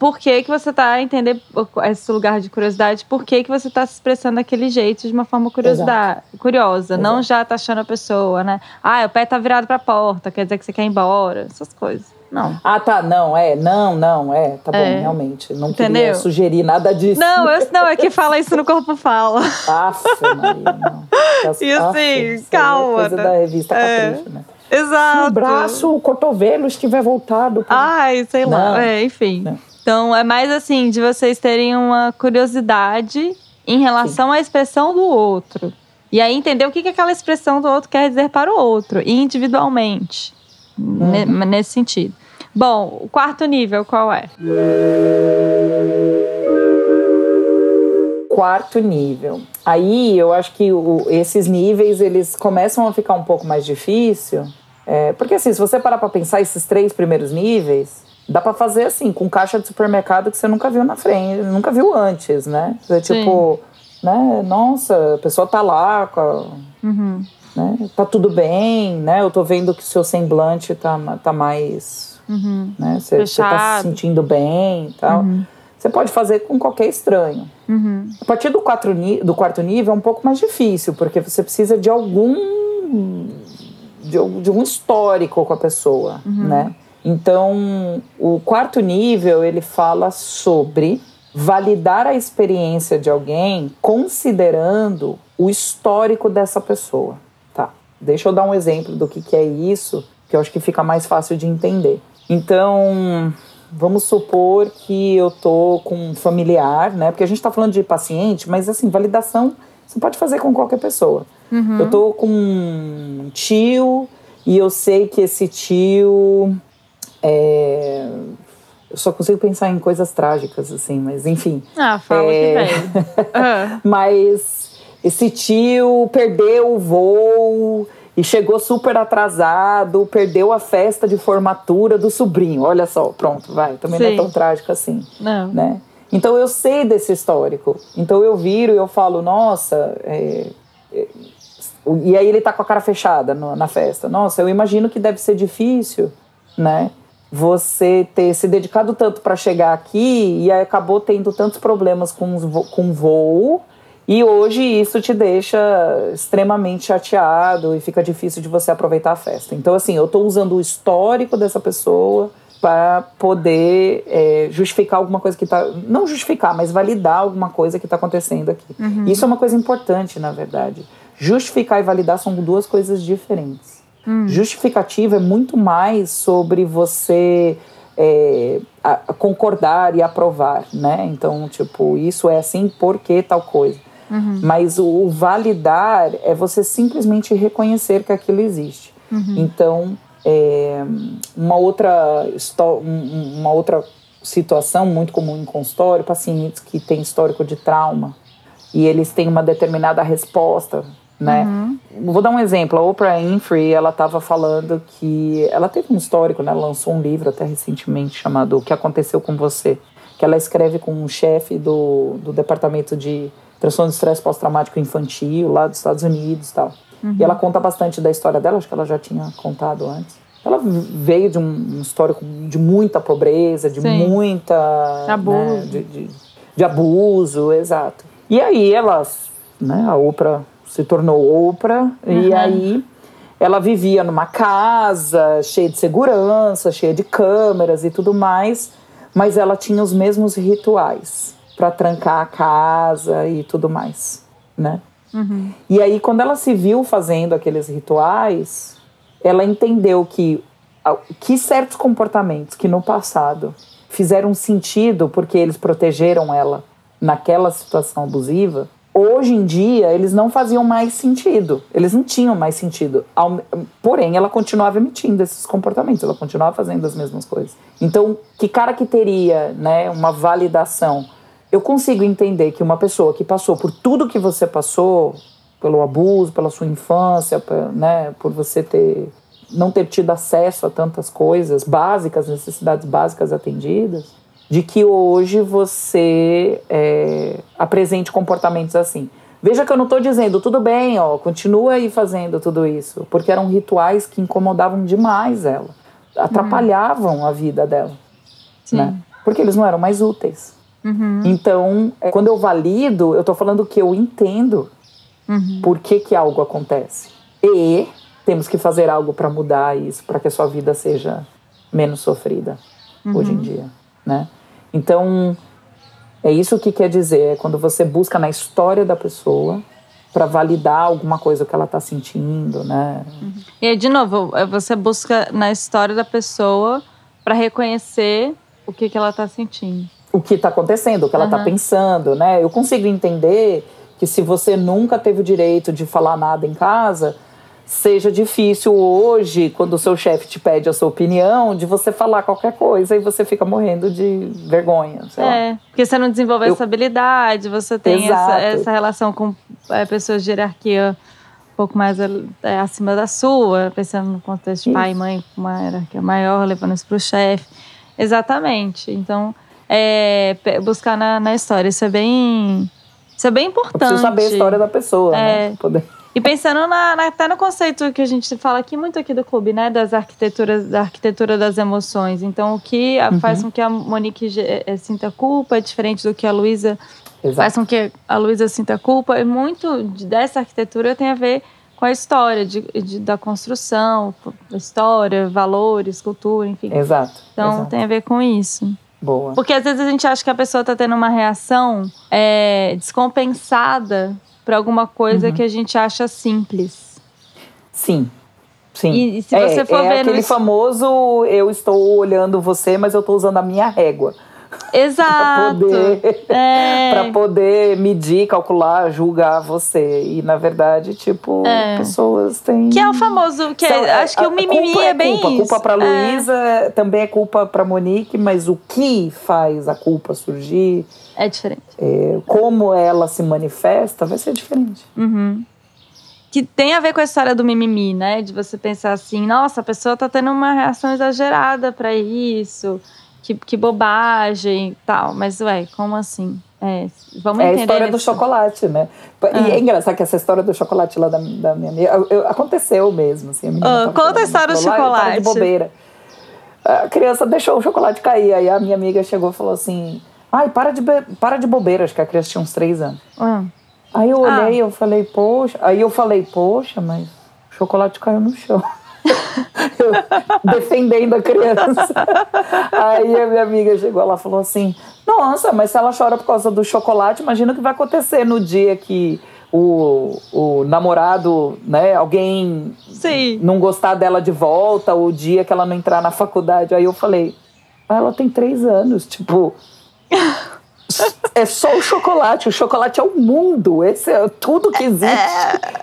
por que, que você está entendendo esse lugar de curiosidade, por que, que você está se expressando daquele jeito de uma forma curiosidade, curiosa, Exato. não já taxando a pessoa, né? Ah, o pé tá virado para a porta, quer dizer que você quer ir embora, essas coisas. Não. Ah, tá, não, é, não, não, é, tá bom, é. realmente. Não Entendeu? queria sugerir nada disso. Não, eu, não, é que fala isso no Corpo Fala. Aff, Maria, não. e assim, calma. É coisa da revista é. Capricho, né? Exato. Se o braço, o cotovelo estiver voltado. Ai, sei lá, é, enfim. Não. Então é mais assim, de vocês terem uma curiosidade em relação Sim. à expressão do outro. E aí entender o que, que aquela expressão do outro quer dizer para o outro, individualmente. Uhum. Nesse sentido. Bom, o quarto nível qual é? Quarto nível. Aí eu acho que o, esses níveis eles começam a ficar um pouco mais difícil. É, porque assim, se você parar para pensar esses três primeiros níveis, Dá para fazer assim, com caixa de supermercado que você nunca viu na frente, nunca viu antes, né? Você, tipo, né? Nossa, a pessoa tá lá, com a, uhum. né? Tá tudo bem, né? Eu tô vendo que o seu semblante tá, tá mais. Uhum. Né? Você, você tá se sentindo bem e tal. Uhum. Você pode fazer com qualquer estranho. Uhum. A partir do, quatro, do quarto nível é um pouco mais difícil, porque você precisa de algum. de, de um histórico com a pessoa, uhum. né? Então, o quarto nível ele fala sobre validar a experiência de alguém considerando o histórico dessa pessoa. Tá? Deixa eu dar um exemplo do que, que é isso, que eu acho que fica mais fácil de entender. Então, vamos supor que eu tô com um familiar, né? Porque a gente está falando de paciente, mas assim, validação você pode fazer com qualquer pessoa. Uhum. Eu tô com um tio e eu sei que esse tio é, eu só consigo pensar em coisas trágicas, assim, mas enfim. Ah, fala é... que vem. Uhum. <laughs> mas esse tio perdeu o voo e chegou super atrasado, perdeu a festa de formatura do sobrinho. Olha só, pronto, vai. Também Sim. não é tão trágico assim. Não. Né? Então eu sei desse histórico. Então eu viro e eu falo, nossa. É, é, e aí ele tá com a cara fechada na festa. Nossa, eu imagino que deve ser difícil, né? Você ter se dedicado tanto para chegar aqui e acabou tendo tantos problemas com, com voo e hoje isso te deixa extremamente chateado e fica difícil de você aproveitar a festa. Então, assim, eu estou usando o histórico dessa pessoa para poder é, justificar alguma coisa que está. Não justificar, mas validar alguma coisa que está acontecendo aqui. Uhum. Isso é uma coisa importante, na verdade. Justificar e validar são duas coisas diferentes. Hum. Justificativa é muito mais sobre você é, a, a concordar e aprovar, né? Então, tipo, isso é assim porque tal coisa. Uhum. Mas o, o, validar é você simplesmente reconhecer que aquilo existe. Uhum. Então, é, uma outra uma outra situação muito comum em consultório, pacientes que têm histórico de trauma e eles têm uma determinada resposta né? Uhum. Vou dar um exemplo. A Oprah Winfrey, ela estava falando que ela teve um histórico, né? Ela lançou um livro até recentemente chamado O que aconteceu com você, que ela escreve com um chefe do, do departamento de transtorno de estresse pós-traumático infantil, lá dos Estados Unidos e tal. Uhum. E ela conta bastante da história dela, acho que ela já tinha contado antes. Ela veio de um histórico de muita pobreza, de Sim. muita. Abuso. Né, de, de, de, abuso, exato. E aí ela, né, a Oprah se tornou Oprah, uhum. e aí ela vivia numa casa cheia de segurança, cheia de câmeras e tudo mais, mas ela tinha os mesmos rituais para trancar a casa e tudo mais, né? Uhum. E aí, quando ela se viu fazendo aqueles rituais, ela entendeu que, que certos comportamentos que no passado fizeram sentido porque eles protegeram ela naquela situação abusiva, hoje em dia eles não faziam mais sentido. Eles não tinham mais sentido. Porém, ela continuava emitindo esses comportamentos, ela continuava fazendo as mesmas coisas. Então, que cara que teria né, uma validação eu consigo entender que uma pessoa que passou por tudo que você passou, pelo abuso, pela sua infância, né, por você ter não ter tido acesso a tantas coisas básicas, necessidades básicas atendidas, de que hoje você é, apresente comportamentos assim. Veja que eu não estou dizendo, tudo bem, ó, continua aí fazendo tudo isso, porque eram rituais que incomodavam demais ela, atrapalhavam uhum. a vida dela, Sim. né? Porque eles não eram mais úteis. Uhum. Então, é, quando eu valido, eu estou falando que eu entendo uhum. por que, que algo acontece. E temos que fazer algo para mudar isso, para que a sua vida seja menos sofrida uhum. hoje em dia, né? Então, é isso que quer dizer, é quando você busca na história da pessoa para validar alguma coisa que ela está sentindo, né? Uhum. E aí, de novo, é, você busca na história da pessoa para reconhecer o que, que ela está sentindo o que está acontecendo, o que ela está pensando, né? Eu consigo entender que se você nunca teve o direito de falar nada em casa, seja difícil hoje, quando o seu chefe te pede a sua opinião, de você falar qualquer coisa e você fica morrendo de vergonha. é, lá. porque você não desenvolve Eu... essa habilidade, você tem essa, essa, relação com é, pessoas de hierarquia um pouco mais é, acima da sua, pensando no contexto de pai e mãe, com uma hierarquia maior, levando isso para o chefe. Exatamente. Então, é, buscar na, na história. Isso é bem. Isso é bem importante. Eu preciso saber a história da pessoa, é. né? Poder. E pensando na, na, até no conceito que a gente fala aqui muito aqui do clube, né? Das arquiteturas, da arquitetura das emoções. Então, o que uhum. faz com que a Monique é, sinta culpa é diferente do que a Luísa faz com que a Luísa sinta culpa. E muito dessa arquitetura tem a ver com a história de, de, da construção, história, valores, cultura, enfim. Exato. Então, exato. tem a ver com isso. Boa. Porque às vezes a gente acha que a pessoa está tendo uma reação é, descompensada para alguma coisa uhum. que a gente acha simples. Sim. Sim. E, e se você é, for é aquele famoso eu estou olhando você, mas eu estou usando a minha régua. <laughs> Exato. para poder, é. <laughs> poder medir, calcular, julgar você. E na verdade, tipo, é. pessoas têm. Que é o famoso. Que é, acho que o mimimi é, é bem. Culpa, culpa para é. Luísa também é culpa para Monique, mas o que faz a culpa surgir. É diferente. É, como ela se manifesta vai ser diferente. Uhum que tem a ver com a história do mimimi, né? De você pensar assim, nossa, a pessoa tá tendo uma reação exagerada para isso que, que bobagem e tal. Mas, ué, como assim? É, vamos é a história do chocolate, né? E ah. é engraçado que essa história do chocolate lá da, da minha amiga eu, aconteceu mesmo. Assim, a oh, conta a história do chocolate. de bobeira. A criança deixou o chocolate cair. Aí a minha amiga chegou e falou assim: Ai, para de, para de bobeira. Acho que a criança tinha uns três anos. Ah. Aí eu olhei e ah. eu falei, poxa. Aí eu falei, poxa, mas o chocolate caiu no chão. <laughs> defendendo a criança. <laughs> Aí a minha amiga chegou lá e falou assim: Nossa, mas se ela chora por causa do chocolate, imagina o que vai acontecer no dia que o, o namorado, né, alguém Sim. não gostar dela de volta, o dia que ela não entrar na faculdade. Aí eu falei: ah, Ela tem três anos, tipo. É só o chocolate. O chocolate é o mundo. Esse é tudo que existe.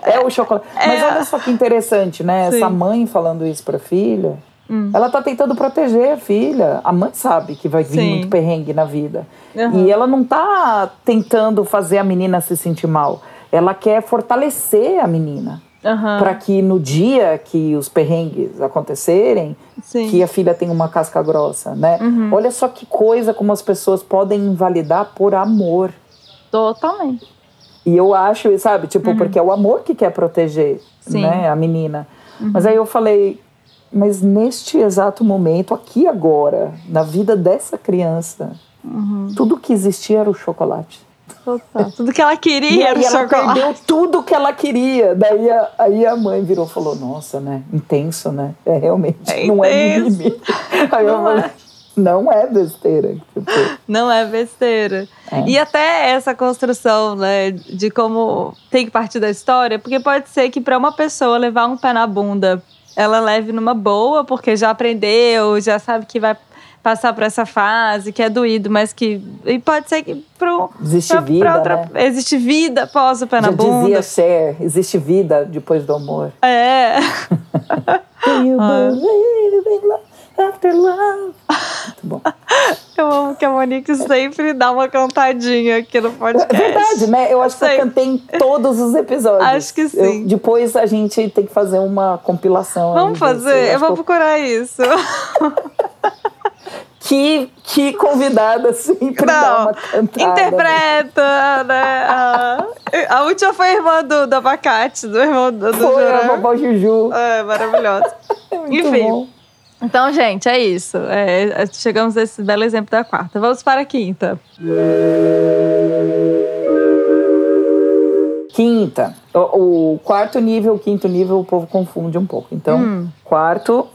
É, é o chocolate. Mas é. olha só que interessante, né? Sim. Essa mãe falando isso pra filha. Hum. Ela tá tentando proteger a filha. A mãe sabe que vai vir Sim. muito perrengue na vida. Uhum. E ela não tá tentando fazer a menina se sentir mal. Ela quer fortalecer a menina. Uhum. Para que no dia que os perrengues acontecerem, Sim. que a filha tenha uma casca grossa, né? Uhum. Olha só que coisa como as pessoas podem invalidar por amor. Totalmente. E eu acho, sabe, tipo, uhum. porque é o amor que quer proteger, Sim. né, a menina. Uhum. Mas aí eu falei, mas neste exato momento, aqui agora, na vida dessa criança, uhum. tudo que existia era o chocolate. Total. Tudo que ela queria era o ela perdeu tudo que ela queria. Daí a, aí a mãe virou e falou: Nossa, né? Intenso, né? É realmente. É não é mimimi. <laughs> Aí não eu falei: é. Não é besteira. Tipo. Não é besteira. É. E até essa construção, né, de como tem que partir da história, porque pode ser que para uma pessoa levar um pé na bunda, ela leve numa boa, porque já aprendeu, já sabe que vai passar por essa fase, que é doído, mas que. E pode ser que. Pro, existe pra, vida. Pra outra, né? Existe vida após o pé na Já bunda. Dizia Cher, existe vida depois do amor. É. <laughs> Do you ah. believe in love? After love. Muito bom. <laughs> Eu amo que a Monique sempre dá uma cantadinha aqui no podcast. É verdade, né? Eu acho que eu cantei em todos os episódios. Acho que sim. Eu, depois a gente tem que fazer uma compilação. Vamos fazer? Eu vou procurar isso. <laughs> que, que convidada <laughs> sempre Não, dá uma cantada. Interpreta, né? A, a, última foi a irmã do, do abacate, do irmão do, do Foi a vovó Juju. É, maravilhosa. <laughs> Enfim. Bom. Então, gente, é isso. É, chegamos a esse belo exemplo da quarta. Vamos para a quinta. Quinta. O, o quarto nível, o quinto nível, o povo confunde um pouco. Então, hum. quarto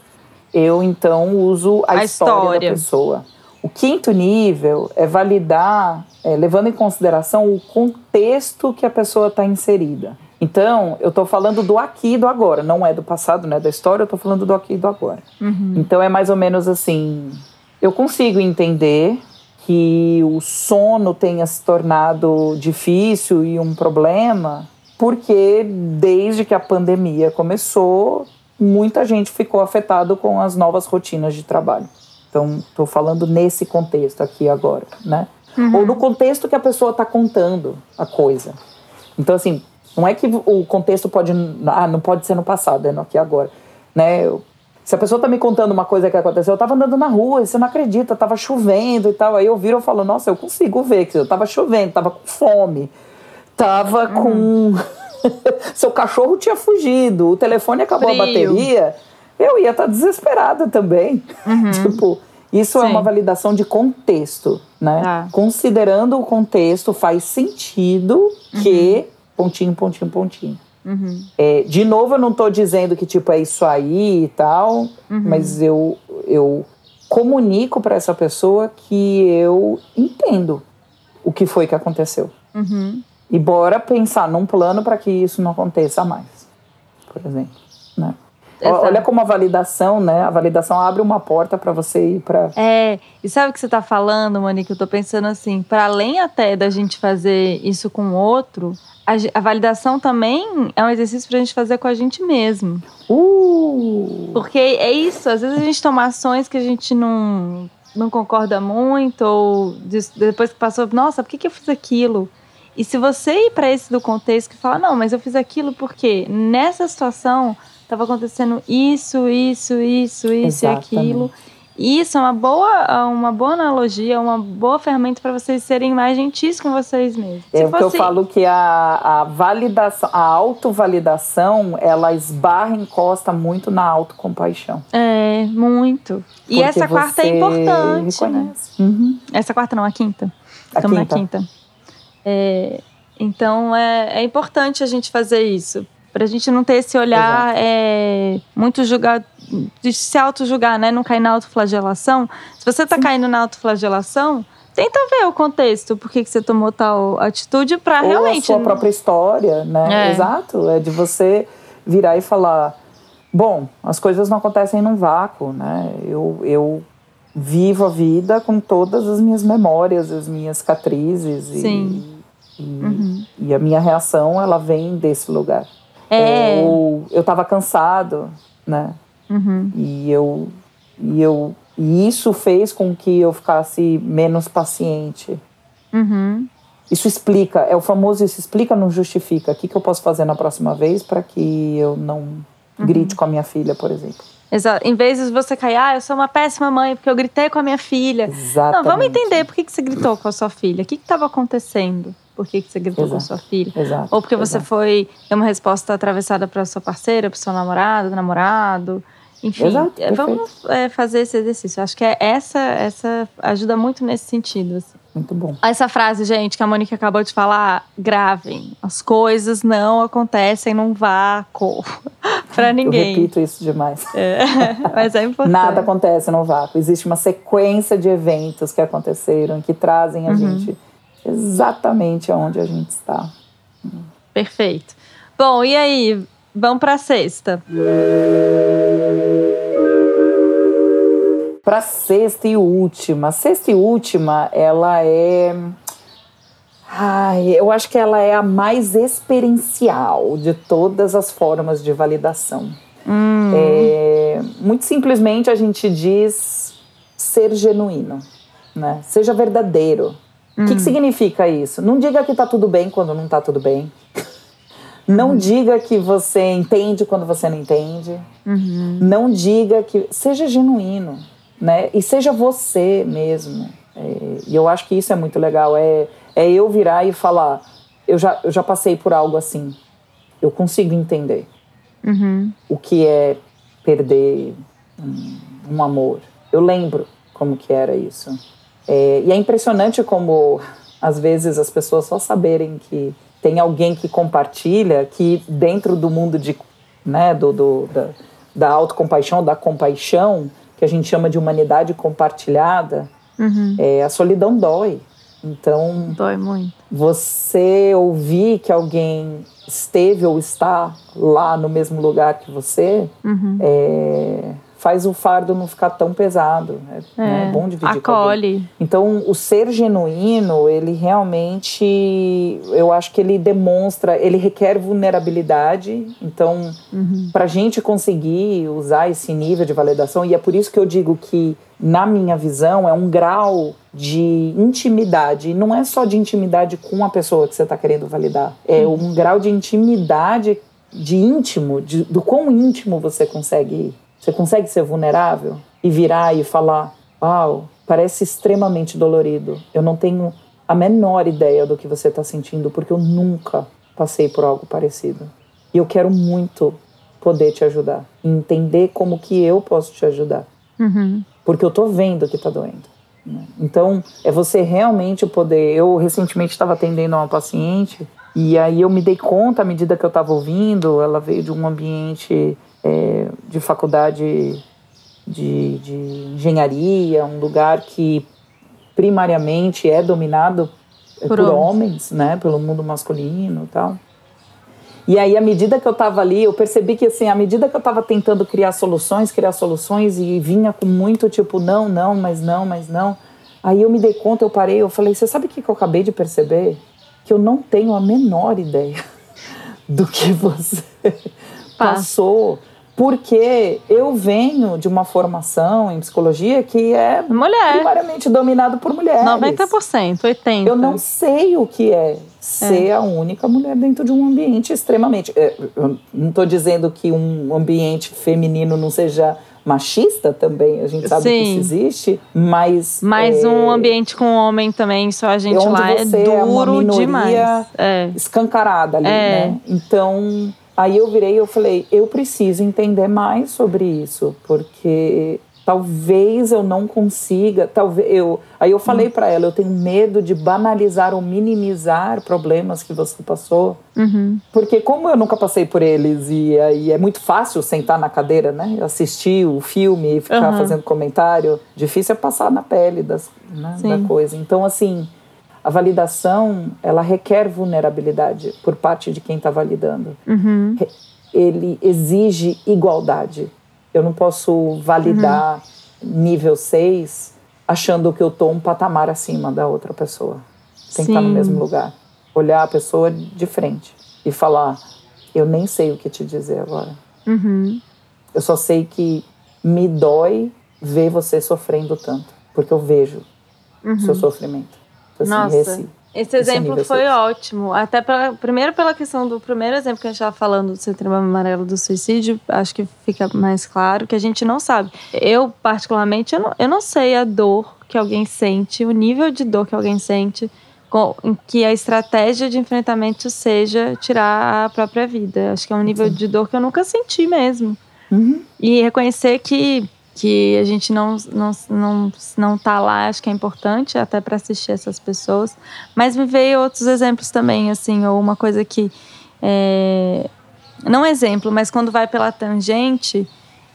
eu então uso a, a história, história, da pessoa. O quinto nível é validar, é, levando em consideração o contexto que a pessoa está inserida. Então, eu estou falando do aqui e do agora, não é do passado, não é da história, eu estou falando do aqui e do agora. Uhum. Então, é mais ou menos assim: eu consigo entender que o sono tenha se tornado difícil e um problema, porque desde que a pandemia começou, muita gente ficou afetado com as novas rotinas de trabalho. Então, estou falando nesse contexto aqui agora, né? Uhum. Ou no contexto que a pessoa está contando a coisa. Então, assim, não é que o contexto pode. Ah, não pode ser no passado, é no aqui agora. Né? Eu, se a pessoa está me contando uma coisa que aconteceu, eu estava andando na rua, e você não acredita, estava chovendo e tal. Aí eu viro e falo, nossa, eu consigo ver que eu estava chovendo, estava com fome, estava uhum. com. <laughs> seu cachorro tinha fugido, o telefone acabou Frio. a bateria, eu ia estar tá desesperada também. Uhum. <laughs> tipo, isso Sim. é uma validação de contexto, né? Ah. Considerando o contexto, faz sentido uhum. que pontinho, pontinho, pontinho. Uhum. É, de novo, eu não estou dizendo que tipo é isso aí e tal, uhum. mas eu, eu comunico para essa pessoa que eu entendo o que foi que aconteceu. Uhum. E bora pensar num plano para que isso não aconteça mais, por exemplo. Né? Olha como a validação, né? A validação abre uma porta para você ir para. É, e sabe o que você está falando, Monique? Eu estou pensando assim, para além até da gente fazer isso com o outro, a, a validação também é um exercício para a gente fazer com a gente mesmo. Uh! Porque é isso, às vezes a gente toma ações que a gente não, não concorda muito, ou depois que passou, nossa, por que, que eu fiz aquilo? E se você ir para esse do contexto que fala, não, mas eu fiz aquilo porque nessa situação estava acontecendo isso, isso, isso, isso Exatamente. e aquilo. Isso é uma boa, uma boa analogia, uma boa ferramenta para vocês serem mais gentis com vocês mesmos. É o que eu falo que a, a validação, a autovalidação, ela esbarra, encosta muito na autocompaixão. É, muito. E Porque essa quarta é importante, né? Uhum. Essa quarta não, a quinta. A Estamos quinta. na quinta. É, então é, é importante a gente fazer isso. Pra gente não ter esse olhar é, muito julgado, de se auto-julgar, né? Não cair na autoflagelação. Se você tá Sim. caindo na autoflagelação, tenta ver o contexto, por que, que você tomou tal atitude para realmente. a sua própria história, né? É. Exato. É de você virar e falar: bom, as coisas não acontecem num vácuo, né? Eu, eu vivo a vida com todas as minhas memórias, as minhas cicatrizes. Sim. E, e, uhum. e a minha reação, ela vem desse lugar. É. Ou eu estava cansado, né? Uhum. E eu e eu e isso fez com que eu ficasse menos paciente. Uhum. Isso explica, é o famoso isso explica, não justifica. O que, que eu posso fazer na próxima vez para que eu não uhum. grite com a minha filha, por exemplo? Exato. Em vez de você cair, ah, eu sou uma péssima mãe porque eu gritei com a minha filha. Exatamente. Não, vamos entender por que, que você gritou com a sua filha. O que estava acontecendo? Por que, que você gritou Exato. com sua filha. Exato. Ou porque você exato. foi deu uma resposta atravessada para sua parceira, para seu namorado, namorado. Enfim, Exato, é, vamos é, fazer esse exercício. Acho que é essa, essa ajuda muito nesse sentido. Assim. Muito bom. Essa frase, gente, que a Monique acabou de falar, gravem. As coisas não acontecem num vácuo <laughs> para ninguém. Eu repito isso demais. É, <laughs> mas é importante. Nada acontece no vácuo. Existe uma sequência de eventos que aconteceram que trazem a Uhum. gente exatamente aonde a gente está. Perfeito. Bom, e aí? Vamos para sexta. Para sexta e última. Sexta e última, ela é. Ai, eu acho que ela é a mais experiencial de todas as formas de validação. É, muito simplesmente a gente diz ser genuíno, né? Seja verdadeiro. O que, que significa isso? Não diga que tá tudo bem quando não tá tudo bem. <laughs> Não diga que você entende quando você não entende. Não diga que. Seja genuíno, né? E seja você mesmo. É, e eu acho que isso é muito legal. É, é eu virar e falar: eu já, eu já passei por algo assim. Eu consigo entender o que é perder um, um amor. Eu lembro como que era isso. É, e é impressionante como, às vezes, as pessoas só saberem que tem alguém que compartilha, que dentro do mundo de, né, do, do, da, da autocompaixão, da compaixão, que a gente chama de humanidade compartilhada, é, a solidão dói. Então, Dói muito. você ouvir que alguém esteve ou está lá no mesmo lugar que você é, faz o fardo não ficar tão pesado. É, né? é bom dividir. Acolhe. Então, o ser genuíno, ele realmente, eu acho que ele demonstra, ele requer vulnerabilidade. Então, para a gente conseguir usar esse nível de validação, e é por isso que eu digo que, na minha visão, é um grau de intimidade. Não é só de intimidade com a pessoa que você está querendo validar, é um grau de intimidade, de íntimo, de, do quão íntimo você consegue ir. Você consegue ser vulnerável e virar e falar: Uau, parece extremamente dolorido. Eu não tenho a menor ideia do que você está sentindo, porque eu nunca passei por algo parecido. E eu quero muito poder te ajudar, entender como que eu posso te ajudar, porque eu tô vendo que tá doendo. né? Então, é você realmente poder. Eu recentemente estava atendendo uma paciente e aí eu me dei conta à medida que eu estava ouvindo, ela veio de um ambiente é, de faculdade de, de engenharia, um lugar que primariamente é dominado Por por, homens. homens, né, pelo mundo masculino e tal. E aí, à medida que eu estava ali, eu percebi que, assim, à medida que eu estava tentando criar soluções, criar soluções, e vinha com muito tipo, não, não, mas não, mas não. Aí eu me dei conta, eu parei, eu falei, você sabe o que que eu acabei de perceber? Que eu não tenho a menor ideia <laughs> do que você passou. Porque eu venho de uma formação em psicologia que é Mulher. primariamente dominado por mulheres. 90%, 80%. Eu não sei o que é ser a única mulher dentro de um ambiente extremamente. é, Eu não estou dizendo que um ambiente feminino não seja machista também, a gente sabe que Sim. isso existe, mas. Mas é, um ambiente com homem também, só a gente lá é você é uma duro demais. É. escancarada ali, É. né? Então, aí eu virei e eu falei, eu preciso entender mais sobre isso, porque talvez eu não consiga, talvez eu, aí eu falei pra ela, eu tenho medo de banalizar ou minimizar problemas que você passou, porque como eu nunca passei por eles e aí é muito fácil sentar na cadeira, né, assistir o filme e ficar Uhum. fazendo comentário, difícil é passar na pele das, né, da coisa. Então, assim, a validação ela requer vulnerabilidade por parte de quem está validando. Re- Ele exige igualdade. Eu não posso validar nível 6 achando que eu estou um patamar acima da outra pessoa. Tem que estar no Sim. mesmo lugar. Olhar a pessoa de frente e falar: eu nem sei o que te dizer agora. Eu só sei que me dói ver você sofrendo tanto, porque eu vejo o seu sofrimento. Assim, Nossa, esse- esse exemplo nível foi seis. ótimo. Até pela, primeiro pela questão do primeiro exemplo que a gente estava falando do setembro amarelo do suicídio, acho que fica mais claro que a gente não sabe. Eu, particularmente, eu não, eu não sei a dor que alguém sente, o nível de dor que alguém sente que a estratégia de enfrentamento seja tirar a própria vida. Acho que é um nível de dor que eu nunca senti mesmo. Uhum. E reconhecer que, que a gente não, não, não, não tá lá, acho que é importante até para assistir essas pessoas. Mas me veio outros exemplos também, assim, ou uma coisa que. É, não exemplo, mas quando vai pela tangente,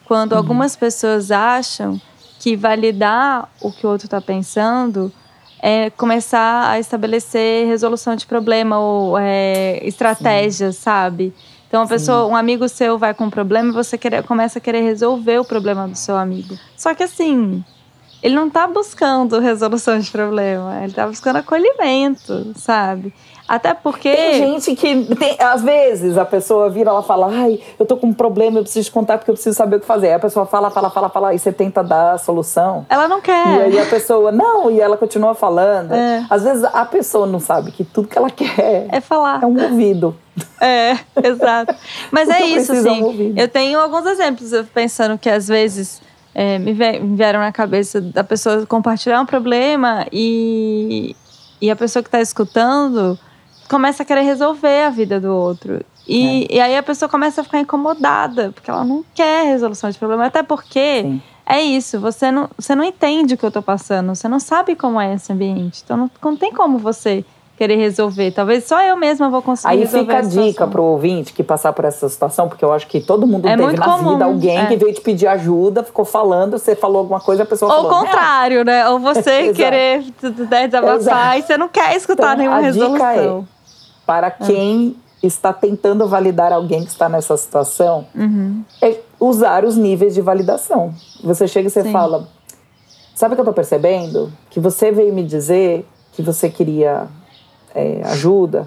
quando uhum. algumas pessoas acham que validar o que o outro está pensando é começar a estabelecer resolução de problema ou é, estratégias, sabe? Então, a pessoa, um amigo seu vai com um problema e você quer, começa a querer resolver o problema do seu amigo. Só que assim, ele não está buscando resolução de problema, ele está buscando acolhimento, sabe? Até porque. Tem gente que. Tem, às vezes a pessoa vira, ela fala, ai, eu tô com um problema, eu preciso te contar porque eu preciso saber o que fazer. Aí a pessoa fala, fala, fala, fala, e você tenta dar a solução. Ela não quer. E aí a pessoa, não, e ela continua falando. É. Às vezes a pessoa não sabe que tudo que ela quer é falar. É um ouvido. É, exato. Mas <laughs> é isso, assim. É um eu tenho alguns exemplos pensando que às vezes. É, me vieram na cabeça da pessoa compartilhar um problema e, e a pessoa que está escutando começa a querer resolver a vida do outro. E, é. e aí a pessoa começa a ficar incomodada, porque ela não quer resolução de problema. Até porque Sim. é isso, você não, você não entende o que eu tô passando, você não sabe como é esse ambiente. Então não, não tem como você querer resolver. Talvez só eu mesma vou conseguir Aí resolver. Aí fica a, a dica pro ouvinte que passar por essa situação, porque eu acho que todo mundo é teve na comum, vida alguém é. que veio te pedir ajuda, ficou falando, você falou alguma coisa, a pessoa Ou falou. Ou o contrário, né? Ou você <laughs> querer desabafar e você não quer escutar então, nenhuma resolução. É, para ah. quem está tentando validar alguém que está nessa situação uhum. é usar os níveis de validação. Você chega e você Sim. fala: Sabe o que eu estou percebendo? Que você veio me dizer que você queria é, ajuda,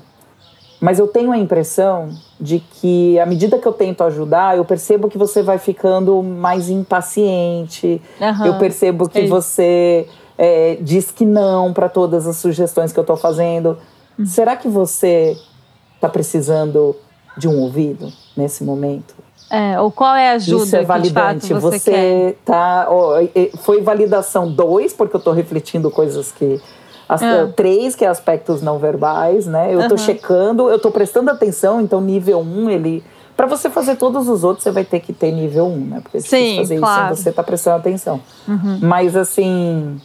mas eu tenho a impressão de que, à medida que eu tento ajudar, eu percebo que você vai ficando mais impaciente, uhum. eu percebo que você é, diz que não para todas as sugestões que eu estou fazendo. Será que você está precisando de um ouvido nesse momento? É, ou qual é a ajuda Isso é validante. Que, você, você quer? tá. Oh, foi validação 2, porque eu estou refletindo coisas que. As, ah. Três, que é aspectos não verbais, né? Eu estou uhum. checando, eu estou prestando atenção, então nível 1, um, ele. Para você fazer todos os outros, você vai ter que ter nível 1, um, né? Porque Sim, fazer claro. isso você está prestando atenção. Uhum. Mas assim.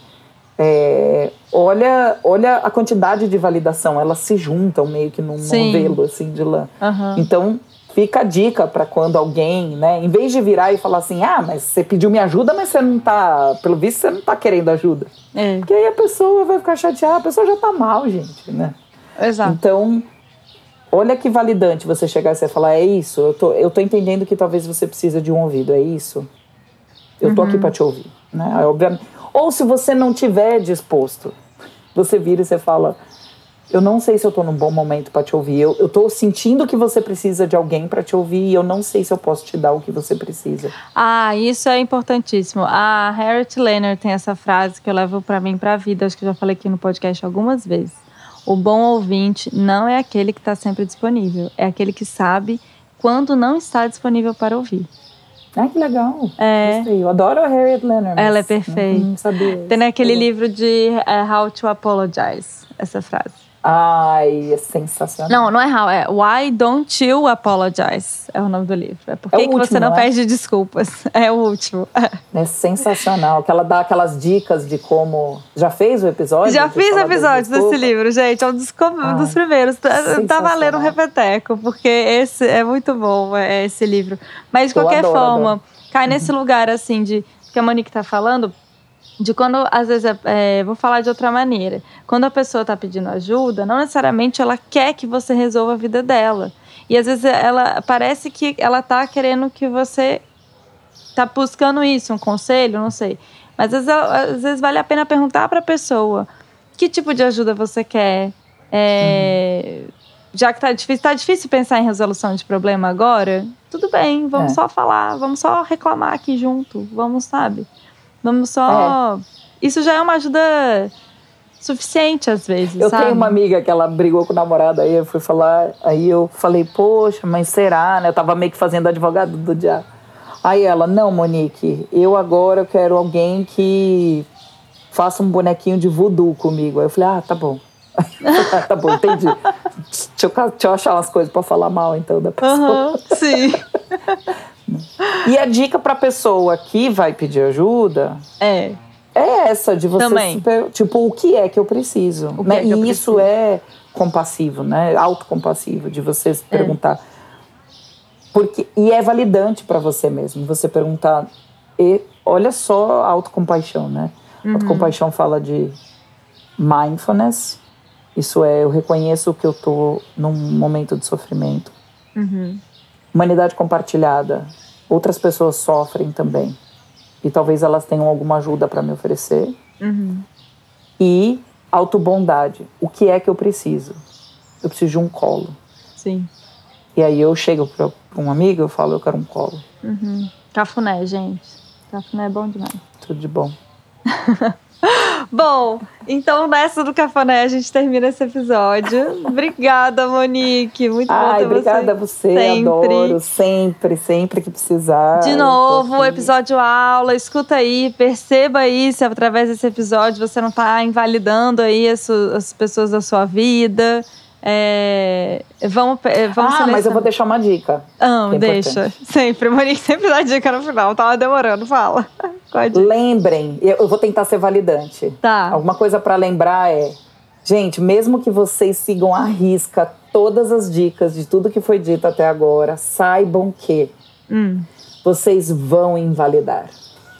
É, olha, olha a quantidade de validação, elas se juntam meio que num Sim. novelo assim de lã. Uhum. Então, fica a dica para quando alguém, né, em vez de virar e falar assim: "Ah, mas você pediu minha ajuda, mas você não tá, pelo visto você não tá querendo ajuda". É. Porque aí a pessoa vai ficar chateada, a pessoa já tá mal, gente, né? Exato. Então, olha que validante você chegar e você falar: "É isso, eu tô, eu tô entendendo que talvez você precisa de um ouvido, é isso". Eu tô uhum. aqui para te ouvir, né? Obviamente, ou se você não tiver disposto, você vira e você fala: Eu não sei se eu estou num bom momento para te ouvir. Eu, estou sentindo que você precisa de alguém para te ouvir e eu não sei se eu posso te dar o que você precisa. Ah, isso é importantíssimo. A Harriet Lehner tem essa frase que eu levo para mim para a vida. Acho que eu já falei aqui no podcast algumas vezes. O bom ouvinte não é aquele que está sempre disponível, é aquele que sabe quando não está disponível para ouvir. Ah, que legal. É. Gostei. Eu adoro a Harriet Lennon. Ela é perfeita. Não, não sabia. Tem naquele livro de uh, How to Apologize, essa frase. Ai, é sensacional. Não, não é how, é Why Don't You Apologize? É o nome do livro. É por que, é que você não, não é? pede desculpas? <laughs> É o último. É sensacional. Que ela dá aquelas dicas de como. Já fez o episódio? Já fiz o episódio desse livro, gente. É um dos, dos primeiros. Tá, tá valendo um repeteco, porque esse é muito bom, é esse livro. Mas de qualquer adoro, forma, adoro. cai nesse lugar assim de que a Monique tá falando de quando, às vezes, é, vou falar de outra maneira. Quando a pessoa está pedindo ajuda, não necessariamente ela quer que você resolva a vida dela. E às vezes ela parece que ela está querendo que você está buscando isso, um conselho, não sei. Mas às vezes, às vezes vale a pena perguntar para a pessoa que tipo de ajuda você quer. É, uhum. Já que está difícil, tá difícil pensar em resolução de problema agora, tudo bem, vamos é. só falar, vamos só reclamar aqui junto, vamos, sabe? Vamos só. É. Isso já é uma ajuda suficiente às vezes. Eu sabe? tenho uma amiga que ela brigou com o namorado, aí eu fui falar, aí eu falei, poxa, mas será, né? Eu tava meio que fazendo advogado do diabo. Aí ela, não, Monique, eu agora quero alguém que faça um bonequinho de voodoo comigo. Aí eu falei, ah, tá bom. <laughs> tá bom, entendi. Deixa eu, deixa eu achar umas coisas para falar mal, então, da pessoa. Uhum, sim. <laughs> e a dica para pessoa que vai pedir ajuda é é essa de você Também. Se, tipo o que é que eu preciso, o né? É e isso preciso? é compassivo, né? Autocompassivo de você se é. perguntar porque e é validante para você mesmo. Você perguntar e olha só a autocompaixão, né? Uhum. Autocompaixão fala de mindfulness. Isso é, eu reconheço que eu tô num momento de sofrimento. Uhum. Humanidade compartilhada. Outras pessoas sofrem também e talvez elas tenham alguma ajuda para me oferecer. Uhum. E autobondade. O que é que eu preciso? Eu preciso de um colo. Sim. E aí eu chego para um amigo eu falo, eu quero um colo. Uhum. Cafuné, gente. Cafuné é bom demais. Tudo de bom. <laughs> Bom, então nessa do Cafané a gente termina esse episódio. Obrigada, Monique. Muito Ai, bom ter obrigada você. a você. Sempre. Adoro. Sempre, sempre que precisar. De novo, episódio aula. Escuta aí, perceba aí se através desse episódio você não está invalidando aí as, as pessoas da sua vida. É, vamos, é, vamos ah, mas eu vou deixar uma dica. Ah, é deixa. Sempre. Monique <laughs> sempre dá dica no final. Tava demorando, fala. <laughs> Lembrem, eu vou tentar ser validante. Tá. Alguma coisa para lembrar é. Gente, mesmo que vocês sigam à risca todas as dicas de tudo que foi dito até agora, saibam que hum. vocês vão invalidar.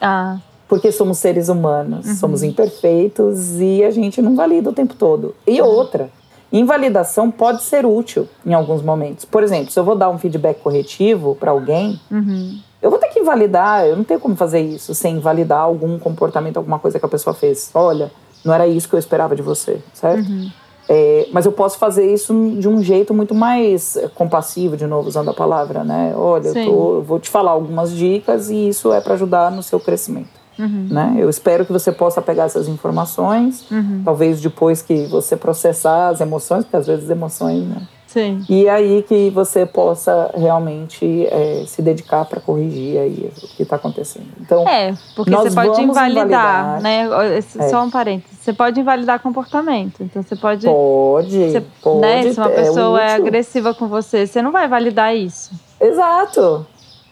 Ah. Porque somos seres humanos, uhum. somos imperfeitos e a gente não valida o tempo todo. E uhum. outra, Invalidação pode ser útil em alguns momentos. Por exemplo, se eu vou dar um feedback corretivo para alguém, uhum. eu vou ter que invalidar, eu não tenho como fazer isso sem invalidar algum comportamento, alguma coisa que a pessoa fez. Olha, não era isso que eu esperava de você, certo? Uhum. É, mas eu posso fazer isso de um jeito muito mais compassivo, de novo, usando a palavra, né? Olha, eu, tô, eu vou te falar algumas dicas e isso é para ajudar no seu crescimento. Uhum. Né? Eu espero que você possa pegar essas informações, uhum. talvez depois que você processar as emoções, porque às vezes emoções, né? Sim. E aí que você possa realmente é, se dedicar para corrigir aí o que está acontecendo. Então, é, porque você pode invalidar, invalidar, né? É. Só um parênteses. Você pode invalidar comportamento. Então você pode. Pode. Você, pode né? Se uma pessoa é, é agressiva com você, você não vai validar isso. Exato.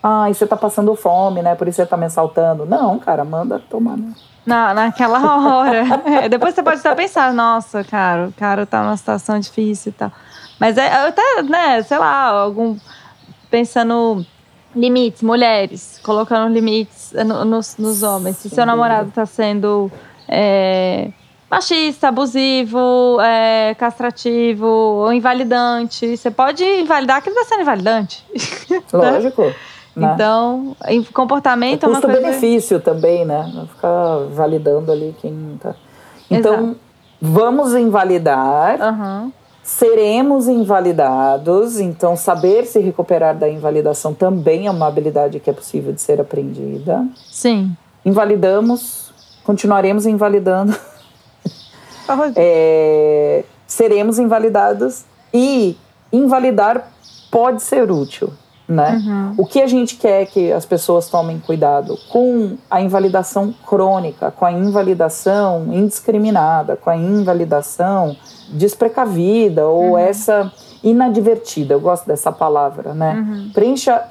Ah, e você tá passando fome, né? Por isso você tá me assaltando. Não, cara, manda tomar. Né? Na, naquela hora. <laughs> é, depois você pode até pensar, nossa, cara, o cara tá numa situação difícil e tal. Mas é até, né, sei lá, algum. Pensando limites, mulheres, colocando limites nos, nos homens. Se seu namorado tá sendo. É, machista, abusivo, é, castrativo ou invalidante. Você pode invalidar que ele está sendo invalidante. <laughs> Lógico. Né? Então, comportamento é uma coisa... benefício também, né? Não ficar validando ali quem tá... Então, Exato. vamos invalidar, uhum. seremos invalidados, então saber se recuperar da invalidação também é uma habilidade que é possível de ser aprendida. Sim. Invalidamos, continuaremos invalidando. é, seremos invalidados e invalidar pode ser útil né? Uhum. O que a gente quer que as pessoas tomem cuidado com a invalidação crônica, com a invalidação indiscriminada, com a invalidação desprecavida ou uhum. essa inadvertida. Eu gosto dessa palavra, né? Uhum. Preencha,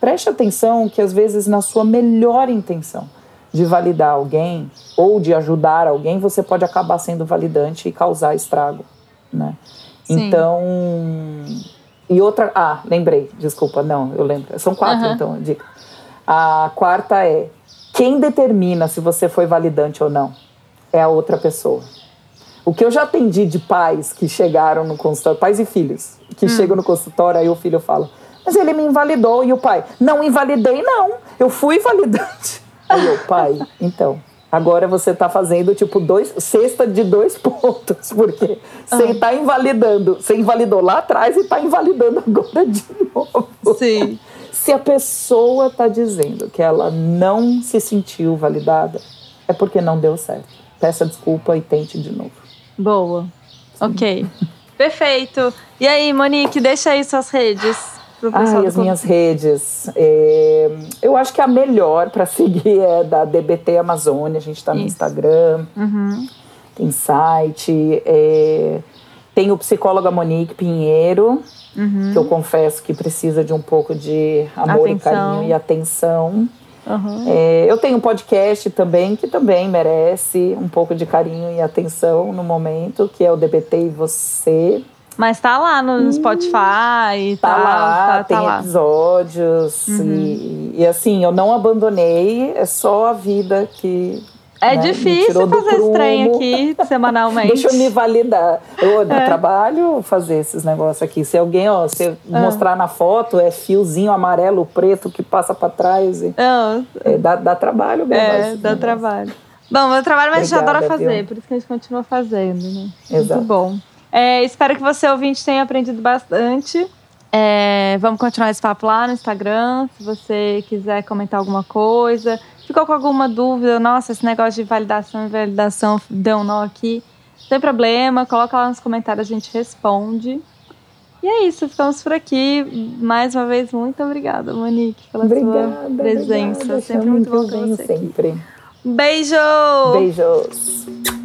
preste atenção que às vezes na sua melhor intenção de validar alguém ou de ajudar alguém, você pode acabar sendo validante e causar estrago, né? Sim. Então, e outra. Ah, lembrei, desculpa, não, eu lembro. São quatro, uhum. então, dica. A quarta é: quem determina se você foi validante ou não? É a outra pessoa. O que eu já atendi de pais que chegaram no consultório, pais e filhos, que hum. chegam no consultório, aí o filho fala: Mas ele me invalidou. E o pai: Não invalidei, não. Eu fui validante. <laughs> Aí o pai: Então, Agora você está fazendo tipo dois, cesta de dois <laughs> pontos, porque você está ah. invalidando, você invalidou lá atrás e está invalidando agora de novo. Sim. Se a pessoa está dizendo que ela não se sentiu validada, é porque não deu certo. Peça desculpa e tente de novo. Boa. Sim. Ok. Perfeito. E aí, Monique, deixa aí suas redes. Ai, as minhas redes. É, eu acho que a melhor para <laughs> seguir é da DBT Amazônia. A gente está no Instagram, uhum. tem site. É, Tem o psicóloga Monique Pinheiro, uhum. que eu confesso que precisa de um pouco de amor atenção. e carinho e atenção. Uhum. É, eu tenho um podcast também que também merece um pouco de carinho e atenção no momento, que é o DBT e Você. Mas tá lá no hum, Spotify, tá, tá lá, tá, tem tá episódios uhum. e, e, assim, eu não abandonei, é só a vida que é né? difícil fazer esse trem aqui <laughs> semanalmente. Deixa eu me validar. Eu é. trabalho fazer esses negócios aqui. Se alguém, ó, se ah. mostrar na foto, é fiozinho amarelo, preto que passa para trás. E, ah. é, dá, dá trabalho mesmo. É, dá trabalho. Bom, meu trabalho, mas Obrigada, a gente adora fazer, viu? por isso que a gente continua fazendo, né? Exato. Muito bom. É, espero que você, ouvinte, tenha aprendido bastante. É, vamos continuar esse papo lá no Instagram. Se você quiser comentar alguma coisa, ficou com alguma dúvida, nossa, esse negócio de validação e validação deu um nó aqui, não tem problema, coloca lá nos comentários, a gente responde. E é isso, ficamos por aqui. Mais uma vez, muito obrigada, Monique, pela obrigada, sua presença. Obrigada, sempre muito bom ter você sempre. Aqui. Beijo! Beijos!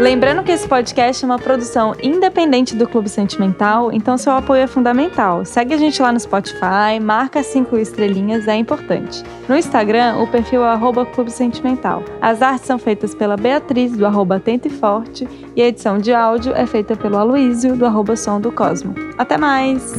Lembrando que esse podcast é uma produção independente do Clube Sentimental, então seu apoio é fundamental. Segue a gente lá no Spotify, marca cinco estrelinhas, é importante. No Instagram, o perfil é Clube Sentimental. As artes são feitas pela Beatriz, do arroba Tente Forte, e a edição de áudio é feita pelo Aloísio, do arroba Som do Cosmo. Até mais!